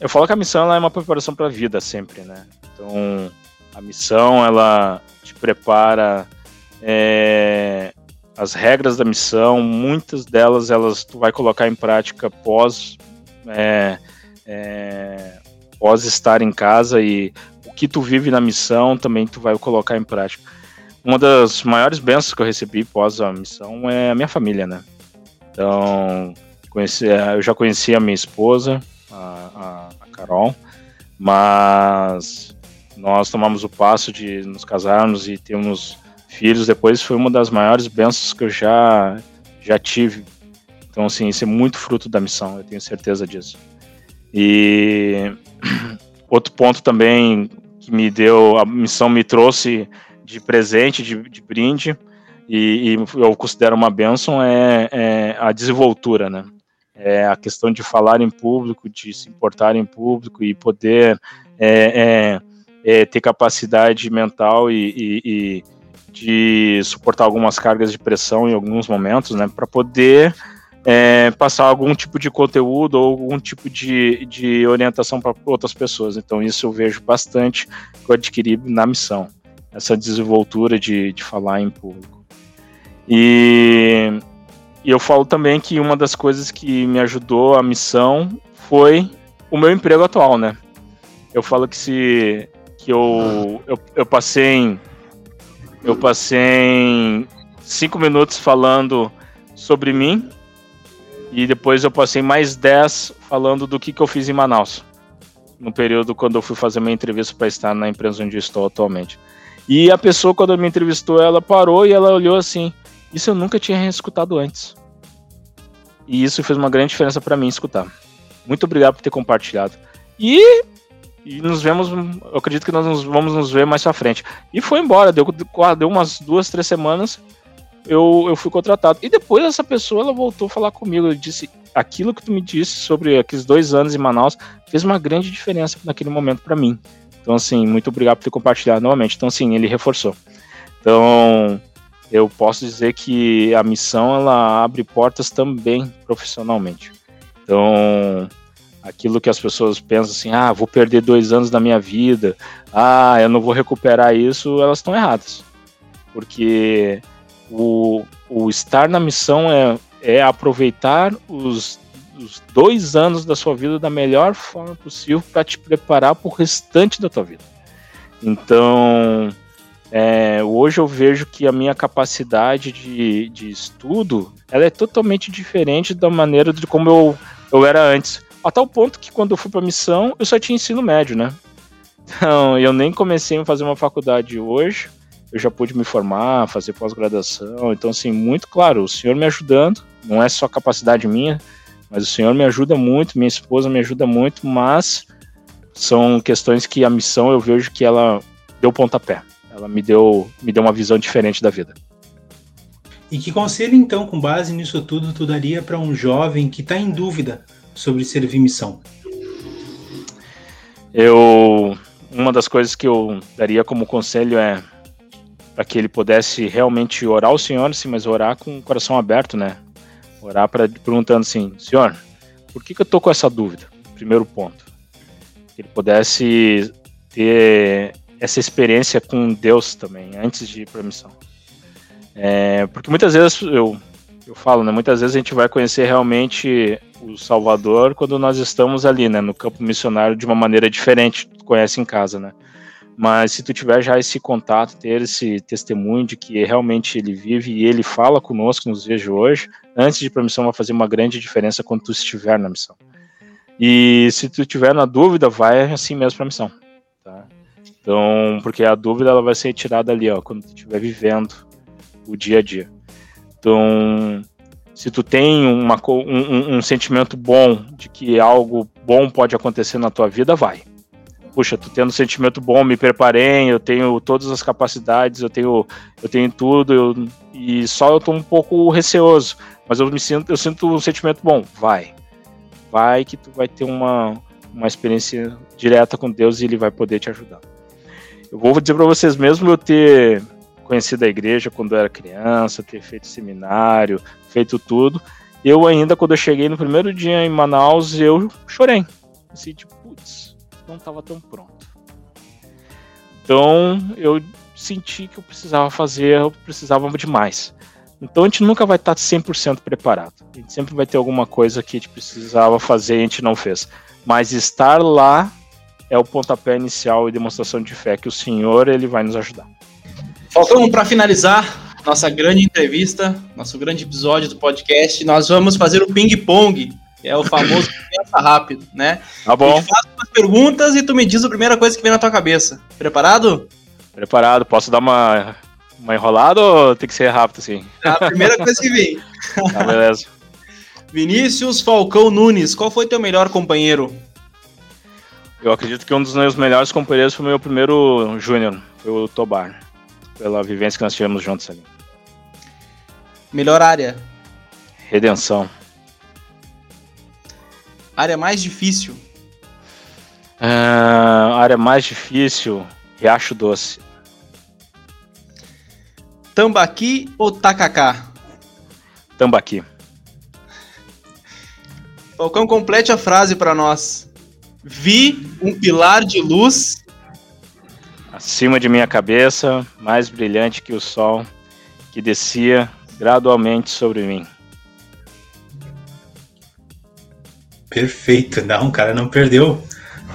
Speaker 3: Eu falo que a missão é uma preparação para a vida sempre, né? Então, a missão, ela te prepara é, as regras da missão, muitas delas elas tu vai colocar em prática pós é, é, pós estar em casa e o que tu vive na missão também tu vai colocar em prática. Uma das maiores bênçãos que eu recebi pós a missão é a minha família, né? Então, conheci, eu já conheci a minha esposa, a, a Carol, mas nós tomamos o passo de nos casarmos e termos filhos depois foi uma das maiores bênçãos que eu já já tive. Então assim, isso é muito fruto da missão, eu tenho certeza disso. E outro ponto também que me deu, a missão me trouxe de presente, de, de brinde, e, e, eu considero uma bênção é, é, a desenvoltura, né? É a questão de falar em público, de se importar em público e poder é, é ter capacidade mental e, e, e, de suportar algumas cargas de pressão em alguns momentos, né, para poder é, passar algum tipo de conteúdo ou algum tipo de, de orientação para outras pessoas. Então, isso eu vejo bastante que eu adquiri na missão. essa desenvoltura de, de falar em público. E, e eu falo também que uma das coisas que me ajudou a missão foi o meu emprego atual, né? Eu falo que se que eu, eu, eu passei eu passei cinco minutos falando sobre mim e depois eu passei mais dez falando do que, que eu fiz em Manaus no período quando eu fui fazer minha entrevista para estar na empresa onde estou atualmente. E a pessoa, quando me entrevistou, ela parou e ela olhou assim: Isso eu nunca tinha escutado antes. E isso fez uma grande diferença para mim escutar. Muito obrigado por ter compartilhado. E, e nos vemos, eu acredito que nós nos, vamos nos ver mais pra frente. E foi embora, deu, deu umas duas, três semanas, eu, eu fui contratado. E depois essa pessoa ela voltou a falar comigo. Eu disse: aquilo que tu me disse sobre aqueles dois anos em Manaus fez uma grande diferença naquele momento para mim. Então, assim, muito obrigado por ter compartilhado novamente. Então, assim, ele reforçou. Então, eu posso dizer que a missão ela abre portas também profissionalmente. Então, aquilo que as pessoas pensam assim, ah, vou perder dois anos da minha vida, ah, eu não vou recuperar isso, elas estão erradas. Porque o, o estar na missão é, é aproveitar os, os dois anos da sua vida da melhor forma possível para te preparar para o restante da tua vida. Então, é, hoje eu vejo que a minha capacidade de, de estudo ela é totalmente diferente da maneira de como eu, eu era antes. A tal ponto que quando eu fui para a missão, eu só tinha ensino médio, né? Então, eu nem comecei a fazer uma faculdade hoje, eu já pude me formar, fazer pós-graduação. Então, assim, muito claro, o senhor me ajudando, não é só capacidade minha, mas o senhor me ajuda muito, minha esposa me ajuda muito, mas são questões que a missão eu vejo que ela deu pontapé. Ela me deu, me deu uma visão diferente da vida.
Speaker 1: E que conselho, então, com base nisso tudo, tu daria para um jovem que está em dúvida sobre servir missão?
Speaker 3: Eu. Uma das coisas que eu daria como conselho é para que ele pudesse realmente orar ao Senhor, sim, mas orar com o coração aberto, né? Orar para perguntando assim, Senhor, por que, que eu tô com essa dúvida? Primeiro ponto. Que ele pudesse ter essa experiência com Deus também, antes de ir para a missão. É, porque muitas vezes eu, eu falo, né? Muitas vezes a gente vai conhecer realmente o Salvador quando nós estamos ali, né? No campo missionário de uma maneira diferente, tu conhece em casa, né? Mas se tu tiver já esse contato, ter esse testemunho de que realmente ele vive e ele fala conosco nos de hoje, antes de ir para a missão vai fazer uma grande diferença quando tu estiver na missão. E se tu tiver na dúvida, vai assim mesmo para a missão, tá? Então, porque a dúvida ela vai ser tirada ali, ó, quando tu estiver vivendo o dia a dia. Então, se tu tem uma, um, um, sentimento bom de que algo bom pode acontecer na tua vida, vai. Puxa, tu tendo um sentimento bom, me preparei, eu tenho todas as capacidades, eu tenho, eu tenho tudo, eu, e só eu tô um pouco receoso, mas eu me sinto, eu sinto um sentimento bom, vai. Vai que tu vai ter uma, uma experiência direta com Deus e ele vai poder te ajudar. Eu vou dizer para vocês, mesmo eu ter conhecido a igreja quando eu era criança, ter feito seminário, feito tudo, eu ainda, quando eu cheguei no primeiro dia em Manaus, eu chorei. Assim, tipo, putz, não estava tão pronto. Então, eu senti que eu precisava fazer, eu precisava de mais. Então, a gente nunca vai estar 100% preparado. A gente sempre vai ter alguma coisa que a gente precisava fazer e a gente não fez. Mas estar lá é o pontapé inicial e demonstração de fé que o Senhor ele vai nos ajudar.
Speaker 2: Faltando para finalizar nossa grande entrevista, nosso grande episódio do podcast, nós vamos fazer o ping-pong, que é o famoso pensa rápido, né?
Speaker 3: Tá bom.
Speaker 2: Eu faço umas perguntas e tu me diz a primeira coisa que vem na tua cabeça. Preparado?
Speaker 3: Preparado. Posso dar uma, uma enrolada ou tem que ser rápido assim?
Speaker 2: A primeira coisa que vem.
Speaker 3: Tá, beleza.
Speaker 2: Vinícius Falcão Nunes, qual foi teu melhor companheiro?
Speaker 3: Eu acredito que um dos meus melhores companheiros foi o meu primeiro júnior, foi o Tobar, pela vivência que nós tivemos juntos ali.
Speaker 2: Melhor área?
Speaker 3: Redenção.
Speaker 2: Área mais difícil?
Speaker 3: Uh, área mais difícil, Riacho Doce.
Speaker 2: Tambaqui ou Tacacá?
Speaker 3: Tambaqui.
Speaker 2: Falcão, complete a frase para nós vi um pilar de luz
Speaker 3: acima de minha cabeça, mais brilhante que o sol, que descia gradualmente sobre mim.
Speaker 1: Perfeito, não, cara não perdeu,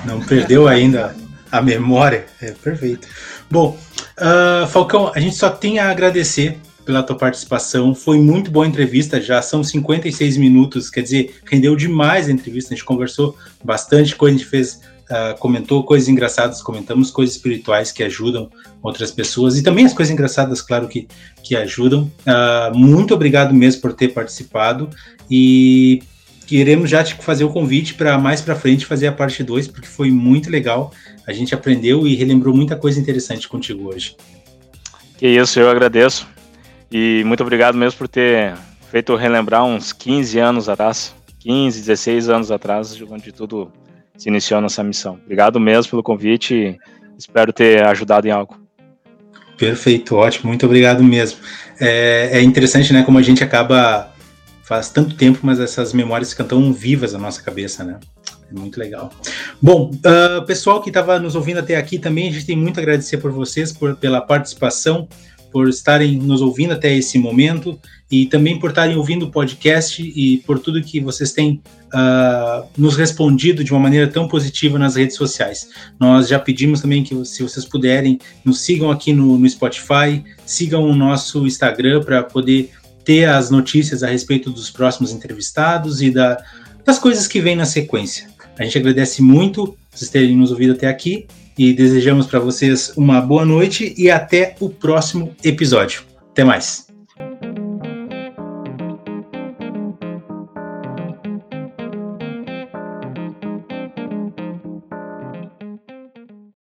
Speaker 1: não perdeu ainda a memória, é perfeito. Bom, uh, Falcão, a gente só tem a agradecer pela tua participação. Foi muito boa a entrevista, já são 56 minutos, quer dizer, rendeu demais a entrevista. A gente conversou bastante coisa, a gente fez, uh, comentou coisas engraçadas, comentamos coisas espirituais que ajudam outras pessoas e também as coisas engraçadas, claro, que, que ajudam. Uh, muito obrigado mesmo por ter participado e queremos já te fazer o convite para mais para frente fazer a parte 2, porque foi muito legal. A gente aprendeu e relembrou muita coisa interessante contigo hoje.
Speaker 3: Que isso, eu agradeço. E muito obrigado mesmo por ter feito relembrar uns 15 anos atrás, 15, 16 anos atrás, onde tudo se iniciou nessa missão. Obrigado mesmo pelo convite espero ter ajudado em algo.
Speaker 1: Perfeito, ótimo, muito obrigado mesmo. É, é interessante, né, como a gente acaba faz tanto tempo, mas essas memórias ficam tão vivas na nossa cabeça, né? É muito legal. Bom, uh, pessoal que estava nos ouvindo até aqui também, a gente tem muito a agradecer por vocês, por, pela participação por estarem nos ouvindo até esse momento e também por estarem ouvindo o podcast e por tudo que vocês têm uh, nos respondido de uma maneira tão positiva nas redes sociais. Nós já pedimos também que, se vocês puderem, nos sigam aqui no, no Spotify, sigam o nosso Instagram para poder ter as notícias a respeito dos próximos entrevistados e da, das coisas que vêm na sequência. A gente agradece muito vocês terem nos ouvido até aqui e desejamos para vocês uma boa noite e até o próximo episódio. Até mais.